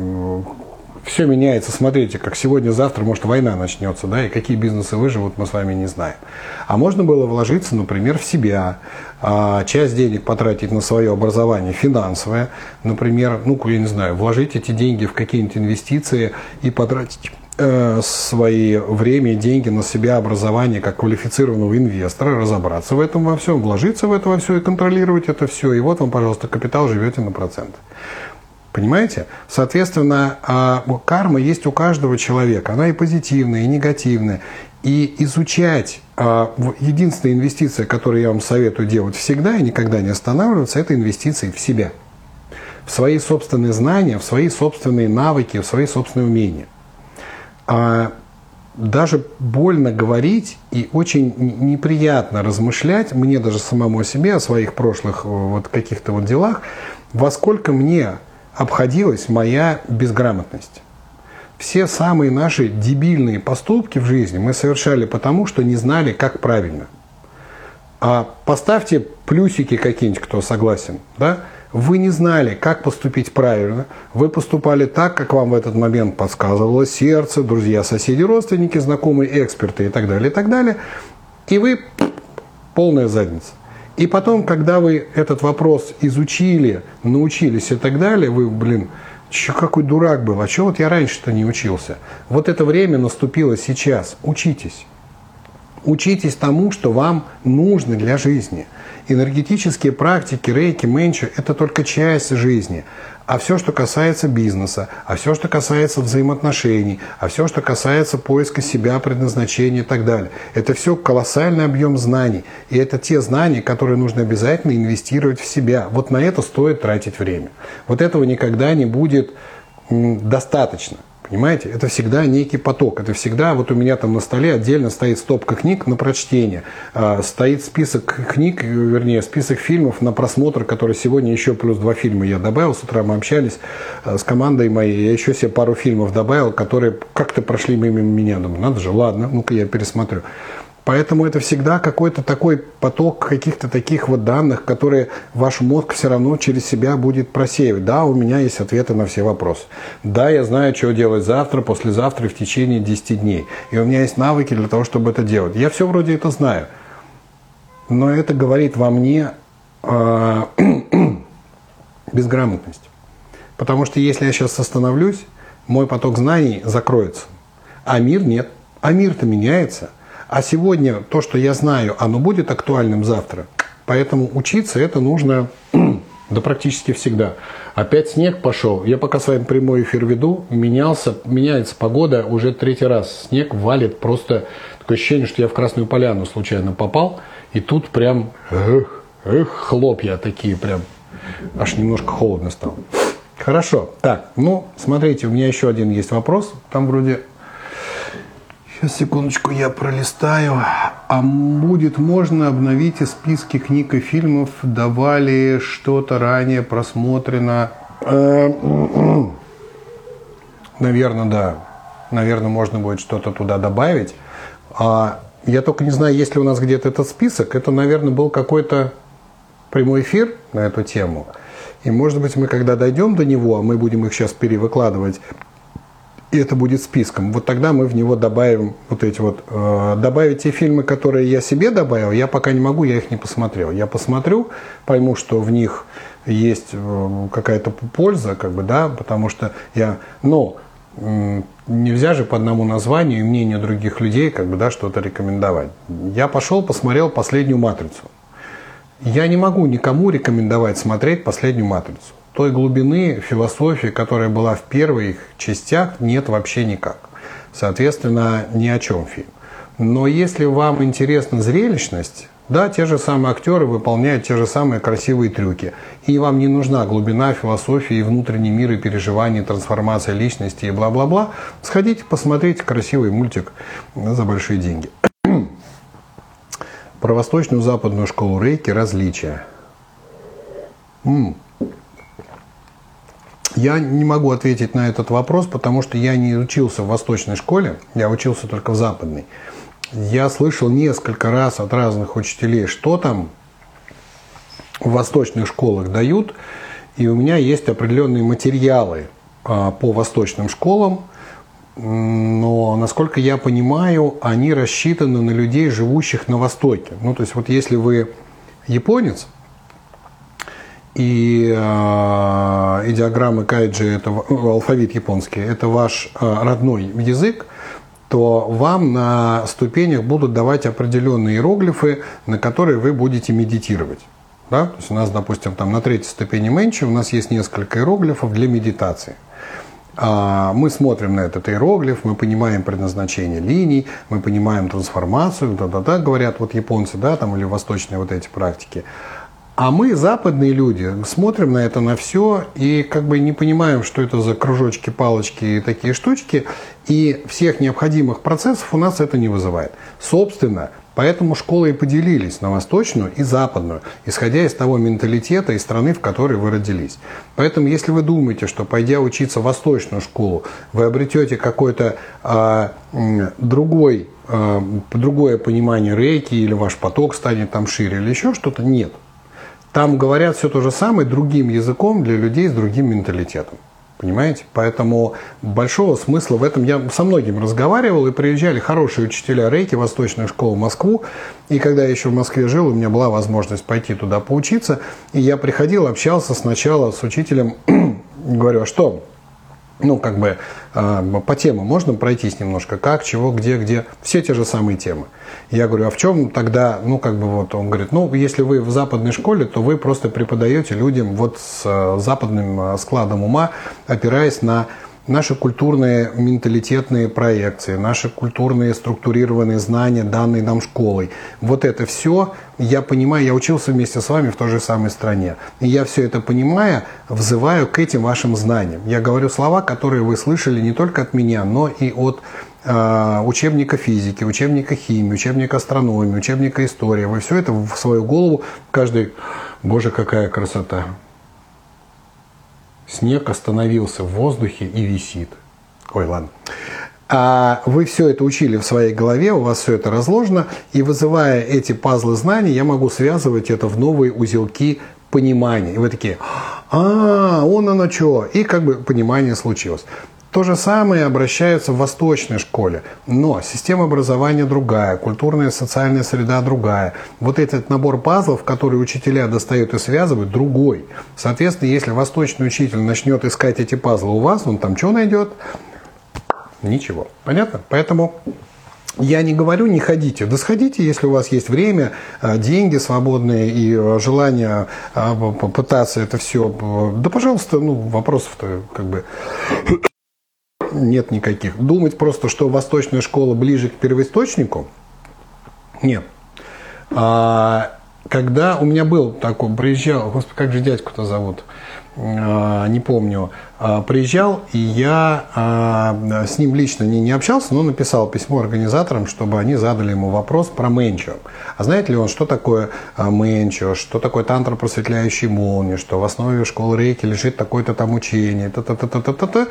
S1: все меняется. Смотрите, как сегодня-завтра, может, война начнется, да, и какие бизнесы выживут, мы с вами не знаем. А можно было вложиться, например, в себя, а, часть денег потратить на свое образование финансовое, например, ну, я не знаю, вложить эти деньги в какие-нибудь инвестиции и потратить э, свои время и деньги на себя образование как квалифицированного инвестора, разобраться в этом во всем, вложиться в это во все и контролировать это все. И вот вам, пожалуйста, капитал, живете на процент. Понимаете? Соответственно, а, карма есть у каждого человека. Она и позитивная, и негативная. И изучать а, единственная инвестиция, которую я вам советую делать всегда и никогда не останавливаться, это инвестиции в себя. В свои собственные знания, в свои собственные навыки, в свои собственные умения. А, даже больно говорить и очень неприятно размышлять, мне даже самому себе, о своих прошлых вот каких-то вот делах, во сколько мне обходилась моя безграмотность. Все самые наши дебильные поступки в жизни мы совершали потому, что не знали, как правильно. А поставьте плюсики какие-нибудь, кто согласен. Да? Вы не знали, как поступить правильно. Вы поступали так, как вам в этот момент подсказывало сердце, друзья, соседи, родственники, знакомые, эксперты и так далее, и так далее. И вы полная задница. И потом, когда вы этот вопрос изучили, научились и так далее, вы, блин, Че какой дурак был, а чего вот я раньше-то не учился? Вот это время наступило сейчас. Учитесь. Учитесь тому, что вам нужно для жизни. Энергетические практики, рейки, менчу – это только часть жизни. А все, что касается бизнеса, а все, что касается взаимоотношений, а все, что касается поиска себя, предназначения и так далее, это все колоссальный объем знаний. И это те знания, которые нужно обязательно инвестировать в себя. Вот на это стоит тратить время. Вот этого никогда не будет достаточно. Понимаете, это всегда некий поток. Это всегда, вот у меня там на столе отдельно стоит стопка книг на прочтение. А, стоит список книг, вернее, список фильмов на просмотр, который сегодня еще плюс два фильма я добавил. С утра мы общались а, с командой моей. Я еще себе пару фильмов добавил, которые как-то прошли мимо меня. Думаю, надо же, ладно, ну-ка я пересмотрю. Поэтому это всегда какой-то такой поток каких-то таких вот данных, которые ваш мозг все равно через себя будет просеивать. Да, у меня есть ответы на все вопросы. Да, я знаю, что делать завтра, послезавтра в течение 10 дней. И у меня есть навыки для того, чтобы это делать. Я все вроде это знаю. Но это говорит во мне э, безграмотность. Потому что если я сейчас остановлюсь, мой поток знаний закроется. А мир нет. А мир-то меняется. А сегодня то, что я знаю, оно будет актуальным завтра. Поэтому учиться это нужно да практически всегда. Опять снег пошел. Я пока с вами прямой эфир веду, менялся, меняется погода уже третий раз. Снег валит просто такое ощущение, что я в Красную Поляну случайно попал. И тут прям эх, эх, хлопья такие прям. Аж немножко холодно стало. Хорошо. Так, ну, смотрите, у меня еще один есть вопрос. Там вроде Сейчас, секундочку, я пролистаю. А будет можно обновить из списки книг и фильмов, давали что-то ранее просмотрено? Э, Наверное, да. Наверное, можно будет что-то туда добавить. А я только не знаю, есть ли у нас где-то этот список. Это, наверное, был какой-то прямой эфир на эту тему. И, может быть, мы когда дойдем до него, а мы будем их сейчас перевыкладывать, и это будет списком, вот тогда мы в него добавим вот эти вот, э, добавить те фильмы, которые я себе добавил, я пока не могу, я их не посмотрел. Я посмотрю, пойму, что в них есть э, какая-то польза, как бы, да, потому что я, но нельзя же по одному названию и мнению других людей как бы, да, что-то рекомендовать. Я пошел, посмотрел последнюю матрицу. Я не могу никому рекомендовать смотреть последнюю матрицу. Той глубины философии, которая была в первых частях, нет вообще никак. Соответственно, ни о чем фильм. Но если вам интересна зрелищность, да, те же самые актеры выполняют те же самые красивые трюки. И вам не нужна глубина философии, внутренний мир и переживания, трансформация личности и бла-бла-бла. Сходите, посмотрите красивый мультик за большие деньги. Про восточную западную школу рейки различия. М-м. Я не могу ответить на этот вопрос, потому что я не учился в восточной школе, я учился только в западной. Я слышал несколько раз от разных учителей, что там в восточных школах дают, и у меня есть определенные материалы а, по восточным школам, но, насколько я понимаю, они рассчитаны на людей, живущих на Востоке. Ну, то есть, вот если вы японец, и, э, кайджи, это алфавит японский, это ваш э, родной язык, то вам на ступенях будут давать определенные иероглифы, на которые вы будете медитировать. Да? То есть у нас, допустим, там на третьей ступени менчи у нас есть несколько иероглифов для медитации. А, мы смотрим на этот иероглиф, мы понимаем предназначение линий, мы понимаем трансформацию, да-да-да, говорят вот японцы, да, там или восточные вот эти практики. А мы, западные люди, смотрим на это на все и как бы не понимаем, что это за кружочки, палочки и такие штучки, и всех необходимых процессов у нас это не вызывает. Собственно, Поэтому школы и поделились на восточную и западную, исходя из того менталитета и страны, в которой вы родились. Поэтому, если вы думаете, что пойдя учиться в восточную школу, вы обретете какой-то а, другой, а, другое понимание рейки, или ваш поток станет там шире, или еще что-то, нет. Там говорят все то же самое другим языком для людей с другим менталитетом. Понимаете? Поэтому большого смысла в этом. Я со многими разговаривал, и приезжали хорошие учителя рейки, восточная школа в Москву. И когда я еще в Москве жил, у меня была возможность пойти туда поучиться. И я приходил, общался сначала с учителем, говорю, а что, ну, как бы э, по темам можно пройтись немножко, как, чего, где, где, все те же самые темы. Я говорю, а в чем тогда, ну, как бы вот, он говорит, ну, если вы в западной школе, то вы просто преподаете людям вот с э, западным э, складом ума, опираясь на наши культурные менталитетные проекции, наши культурные структурированные знания, данные нам школой. Вот это все, я понимаю, я учился вместе с вами в той же самой стране. И я все это понимая, взываю к этим вашим знаниям. Я говорю слова, которые вы слышали не только от меня, но и от э, учебника физики, учебника химии, учебника астрономии, учебника истории. Вы все это в свою голову, каждый, боже, какая красота. Снег остановился в воздухе и висит. Ой, ладно. А вы все это учили в своей голове, у вас все это разложено, и вызывая эти пазлы знаний, я могу связывать это в новые узелки понимания. И вы такие, а, он оно что, и как бы понимание случилось. То же самое обращается в восточной школе, но система образования другая, культурная и социальная среда другая. Вот этот набор пазлов, который учителя достают и связывают, другой. Соответственно, если восточный учитель начнет искать эти пазлы у вас, он там что найдет? Ничего. Понятно? Поэтому я не говорю, не ходите. Да сходите, если у вас есть время, а, деньги свободные и а, желание а, попытаться это все. Да, пожалуйста, ну, вопросов-то как бы нет никаких. Думать просто, что восточная школа ближе к первоисточнику, нет. А, когда у меня был такой, приезжал, господи, как же дядьку-то зовут, а, не помню, а, приезжал, и я а, с ним лично не, не общался, но написал письмо организаторам, чтобы они задали ему вопрос про Менчо. А знаете ли он, что такое Менчо, что такое тантра просветляющий молнии, что в основе школы рейки лежит такое-то там учение, та-та-та-та-та-та.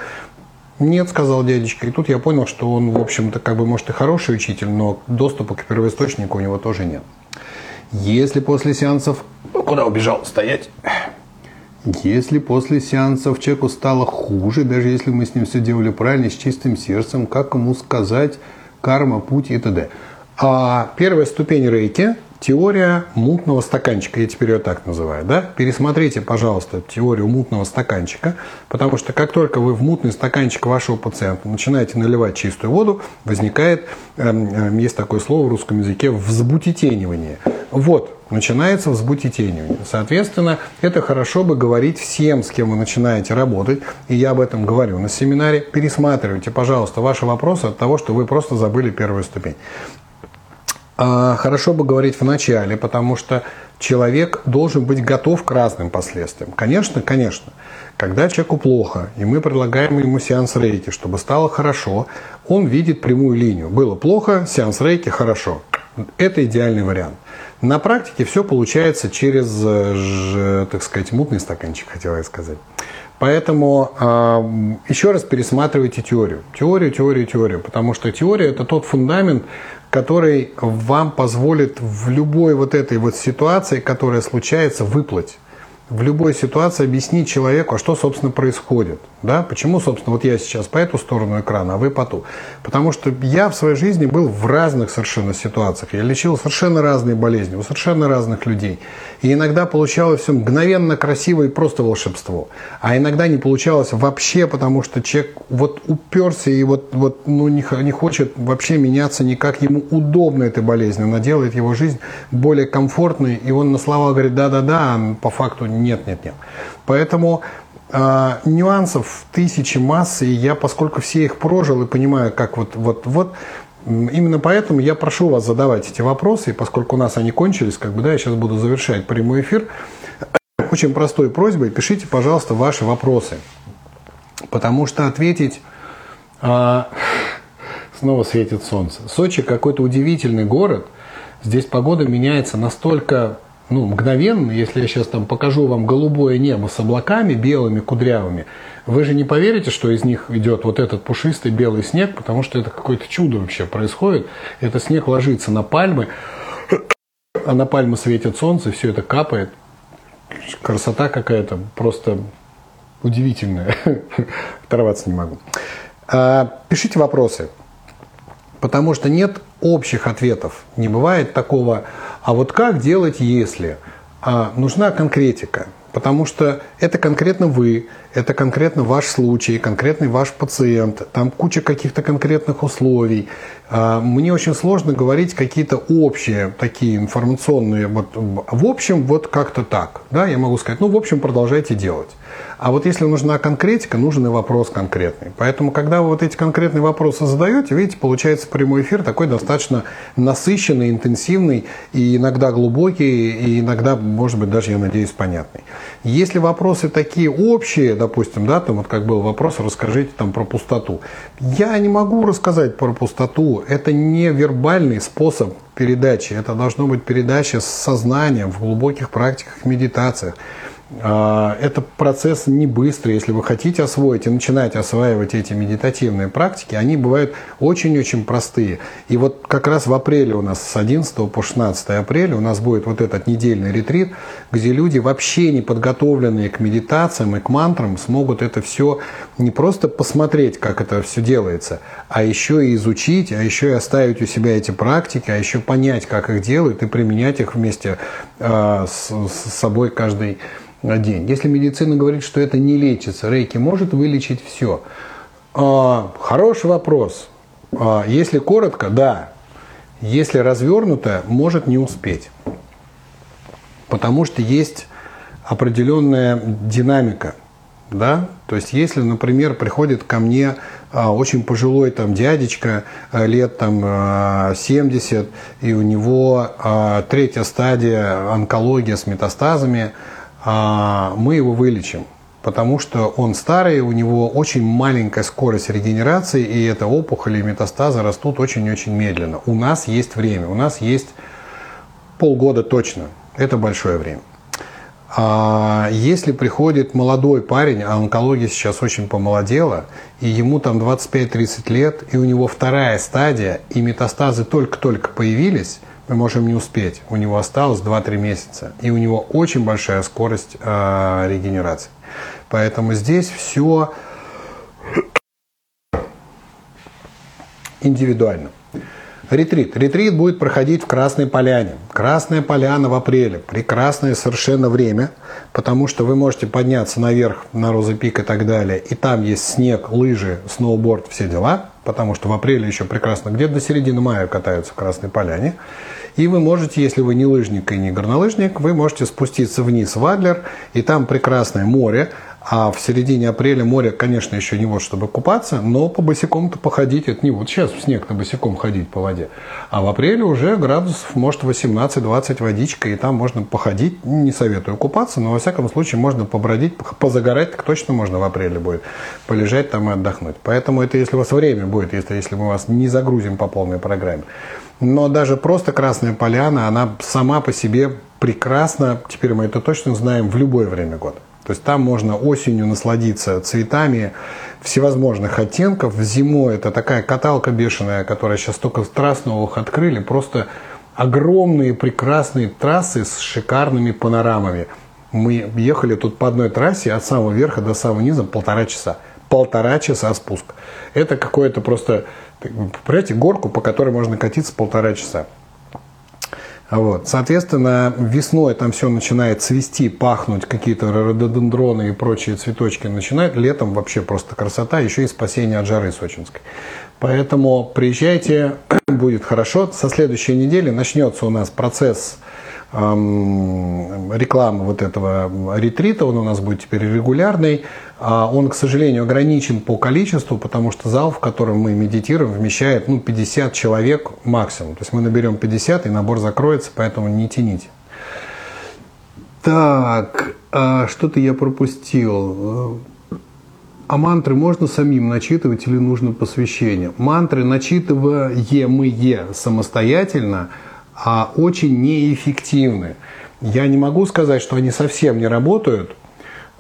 S1: Нет, сказал дядечка. И тут я понял, что он, в общем-то, как бы, может, и хороший учитель, но доступа к первоисточнику у него тоже нет. Если после сеансов...
S2: Ну, куда убежал? Стоять.
S1: Если после сеансов человеку стало хуже, даже если мы с ним все делали правильно, с чистым сердцем, как ему сказать карма, путь и т.д. А первая ступень рейки – теория мутного стаканчика, я теперь ее так называю, да? Пересмотрите, пожалуйста, теорию мутного стаканчика, потому что как только вы в мутный стаканчик вашего пациента начинаете наливать чистую воду, возникает, э, есть такое слово в русском языке, взбутетенивание. Вот, начинается взбутетенивание. Соответственно, это хорошо бы говорить всем, с кем вы начинаете работать, и я об этом говорю на семинаре. Пересматривайте, пожалуйста, ваши вопросы от того, что вы просто забыли первую ступень. А, хорошо бы говорить в начале, потому что человек должен быть готов к разным последствиям. Конечно, конечно. Когда человеку плохо, и мы предлагаем ему сеанс рейки, чтобы стало хорошо, он видит прямую линию. Было плохо, сеанс рейки хорошо. Это идеальный вариант. На практике все получается через, э, так сказать, мутный стаканчик, хотела я сказать. Поэтому э, еще раз пересматривайте теорию. Теорию, теорию, теорию. Потому что теория – это тот фундамент, который вам позволит в любой вот этой вот ситуации, которая случается, выплыть в любой ситуации объяснить человеку, а что, собственно, происходит. Да? Почему, собственно, вот я сейчас по эту сторону экрана, а вы по ту. Потому что я в своей жизни был в разных совершенно ситуациях. Я лечил совершенно разные болезни у совершенно разных людей. И иногда получалось все мгновенно красиво и просто волшебство. А иногда не получалось вообще, потому что человек вот уперся и вот, вот ну, не, не хочет вообще меняться никак. Ему удобно этой болезнью. Она делает его жизнь более комфортной. И он на слова говорит «да-да-да», а по факту нет, нет, нет. Поэтому э, нюансов тысячи массы, и я, поскольку все их прожил и понимаю, как вот, вот, вот, именно поэтому я прошу вас задавать эти вопросы, и поскольку у нас они кончились, как бы, да, я сейчас буду завершать прямой эфир, очень простой просьбой, пишите, пожалуйста, ваши вопросы, потому что ответить... Э, снова светит солнце. Сочи какой-то удивительный город. Здесь погода меняется настолько ну, мгновенно, если я сейчас там покажу вам голубое небо с облаками белыми, кудрявыми, вы же не поверите, что из них идет вот этот пушистый белый снег, потому что это какое-то чудо вообще происходит. Этот снег ложится на пальмы, а на пальмы светит солнце, все это капает. Красота какая-то просто удивительная. Оторваться не могу. А, пишите вопросы, потому что нет общих ответов. Не бывает такого а вот как делать, если? А, нужна конкретика, потому что это конкретно вы, это конкретно ваш случай, конкретный ваш пациент, там куча каких-то конкретных условий. А, мне очень сложно говорить какие-то общие такие информационные, вот, в общем, вот как-то так. Да, я могу сказать, ну, в общем, продолжайте делать. А вот если нужна конкретика, нужен и вопрос конкретный. Поэтому, когда вы вот эти конкретные вопросы задаете, видите, получается прямой эфир такой достаточно насыщенный, интенсивный, и иногда глубокий, и иногда, может быть, даже, я надеюсь, понятный. Если вопросы такие общие, допустим, да, там вот как был вопрос, расскажите там про пустоту. Я не могу рассказать про пустоту. Это не вербальный способ передачи. Это должно быть передача с сознанием в глубоких практиках, медитациях. А, это процесс не быстрый. Если вы хотите освоить и начинать осваивать эти медитативные практики, они бывают очень-очень простые. И вот как раз в апреле у нас с 11 по 16 апреля у нас будет вот этот недельный ретрит, где люди вообще не подготовленные к медитациям и к мантрам смогут это все не просто посмотреть, как это все делается, а еще и изучить, а еще и оставить у себя эти практики, а еще понять, как их делают и применять их вместе э, с, с собой каждый день. Если медицина говорит, что это не лечится, рейки может вылечить все. А, хороший вопрос. А, если коротко, да. Если развернуто, может не успеть. Потому что есть определенная динамика. Да? То есть, если, например, приходит ко мне а, очень пожилой там дядечка, лет там а, 70, и у него третья стадия онкология с метастазами, мы его вылечим. Потому что он старый, у него очень маленькая скорость регенерации, и эта опухоль и метастазы растут очень-очень медленно. У нас есть время, у нас есть полгода точно. Это большое время. А если приходит молодой парень, а онкология сейчас очень помолодела, и ему там 25-30 лет, и у него вторая стадия, и метастазы только-только появились, мы можем не успеть. У него осталось 2-3 месяца, и у него очень большая скорость э, регенерации. Поэтому здесь все индивидуально. Ретрит. Ретрит будет проходить в Красной Поляне. Красная Поляна в апреле. Прекрасное совершенно время, потому что вы можете подняться наверх на Розы Пик и так далее. И там есть снег, лыжи, сноуборд, все дела. Потому что в апреле еще прекрасно. Где-то до середины мая катаются в Красной Поляне. И вы можете, если вы не лыжник и не горнолыжник, вы можете спуститься вниз в Адлер, и там прекрасное море, а в середине апреля море, конечно, еще не вот чтобы купаться, но по босиком-то походить, это не вот сейчас в снег-то босиком ходить по воде. А в апреле уже градусов, может, 18-20 водичка, и там можно походить. Не советую купаться, но во всяком случае можно побродить, позагорать, так точно можно в апреле будет. Полежать там и отдохнуть. Поэтому это если у вас время будет, если, если мы вас не загрузим по полной программе. Но даже просто Красная Поляна, она сама по себе прекрасна, теперь мы это точно знаем, в любое время года. То есть там можно осенью насладиться цветами всевозможных оттенков. Зимой это такая каталка бешеная, которая сейчас только трасс новых открыли. Просто огромные прекрасные трассы с шикарными панорамами. Мы ехали тут по одной трассе от самого верха до самого низа полтора часа. Полтора часа спуск. Это какое-то просто, понимаете, горку, по которой можно катиться полтора часа. Вот. Соответственно, весной там все начинает цвести, пахнуть, какие-то рододендроны и прочие цветочки начинают. Летом вообще просто красота, еще и спасение от жары сочинской. Поэтому приезжайте, будет хорошо. Со следующей недели начнется у нас процесс рекламы вот этого ретрита, он у нас будет теперь регулярный. А он, к сожалению, ограничен по количеству, потому что зал, в котором мы медитируем, вмещает ну, 50 человек максимум. То есть мы наберем 50, и набор закроется, поэтому не тяните. Так, а что-то я пропустил. А мантры можно самим начитывать или нужно посвящение? Мантры начитываемые самостоятельно – а очень неэффективны. Я не могу сказать, что они совсем не работают,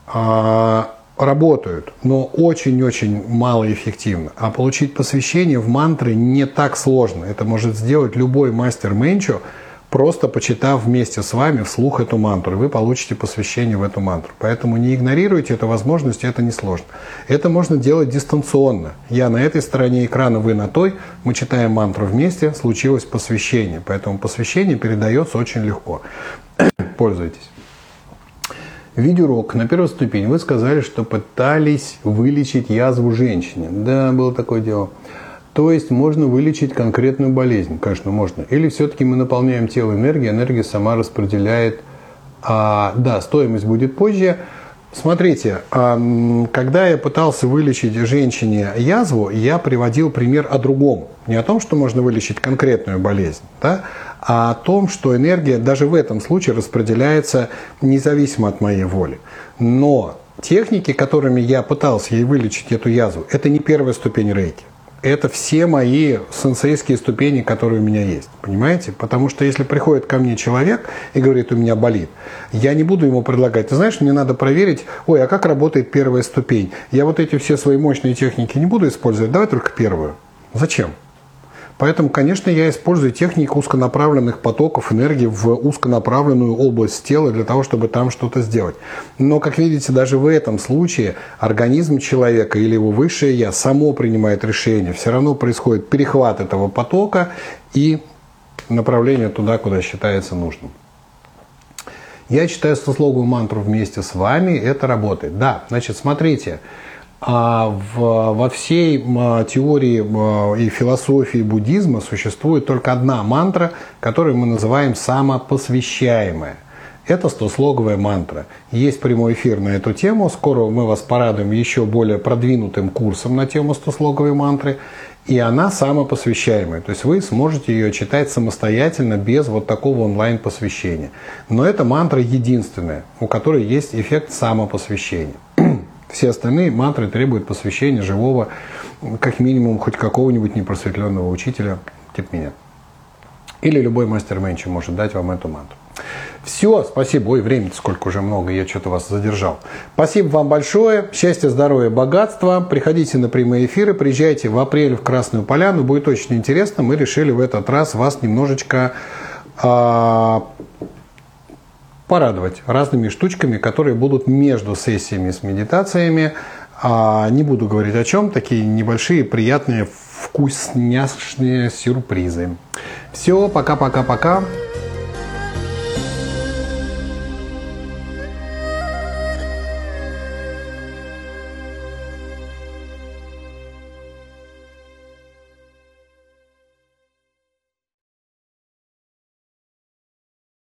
S1: а работают, но очень-очень малоэффективно. А получить посвящение в мантры не так сложно. Это может сделать любой мастер менчо, просто почитав вместе с вами вслух эту мантру, вы получите посвящение в эту мантру. Поэтому не игнорируйте эту возможность, это несложно. Это можно делать дистанционно. Я на этой стороне экрана, вы на той, мы читаем мантру вместе, случилось посвящение. Поэтому посвящение передается очень легко. Пользуйтесь. Видеоурок на первой ступени. Вы сказали, что пытались вылечить язву женщине. Да, было такое дело. То есть можно вылечить конкретную болезнь, конечно, можно. Или все-таки мы наполняем тело энергией, энергия сама распределяет. А, да, стоимость будет позже. Смотрите, когда я пытался вылечить женщине язву, я приводил пример о другом. Не о том, что можно вылечить конкретную болезнь, да, а о том, что энергия даже в этом случае распределяется независимо от моей воли. Но техники, которыми я пытался ей вылечить эту язву, это не первая ступень рейки это все мои сенсейские ступени, которые у меня есть. Понимаете? Потому что если приходит ко мне человек и говорит, у меня болит, я не буду ему предлагать, ты знаешь, мне надо проверить, ой, а как работает первая ступень? Я вот эти все свои мощные техники не буду использовать, давай только первую. Зачем? Поэтому, конечно, я использую технику узконаправленных потоков энергии в узконаправленную область тела для того, чтобы там что-то сделать. Но, как видите, даже в этом случае организм человека или его высшее я само принимает решение. Все равно происходит перехват этого потока и направление туда, куда считается нужным. Я читаю сословную мантру вместе с вами, это работает. Да, значит, смотрите, а в, во всей теории и философии буддизма существует только одна мантра, которую мы называем самопосвящаемая. Это стослоговая мантра. Есть прямой эфир на эту тему. Скоро мы вас порадуем еще более продвинутым курсом на тему стослоговой мантры. И она самопосвящаемая. То есть вы сможете ее читать самостоятельно, без вот такого онлайн-посвящения. Но эта мантра единственная, у которой есть эффект самопосвящения. Все остальные мантры требуют посвящения живого, как минимум, хоть какого-нибудь непросветленного учителя, типа меня. Или любой мастер менчи может дать вам эту мантру. Все, спасибо. Ой, времени сколько уже много, я что-то вас задержал. Спасибо вам большое. Счастья, здоровья, богатства. Приходите на прямые эфиры, приезжайте в апреле в Красную Поляну. Будет очень интересно. Мы решили в этот раз вас немножечко а, порадовать разными штучками, которые будут между сессиями с медитациями. А, не буду говорить о чем. Такие небольшие, приятные, вкусняшные сюрпризы. Все, пока-пока-пока.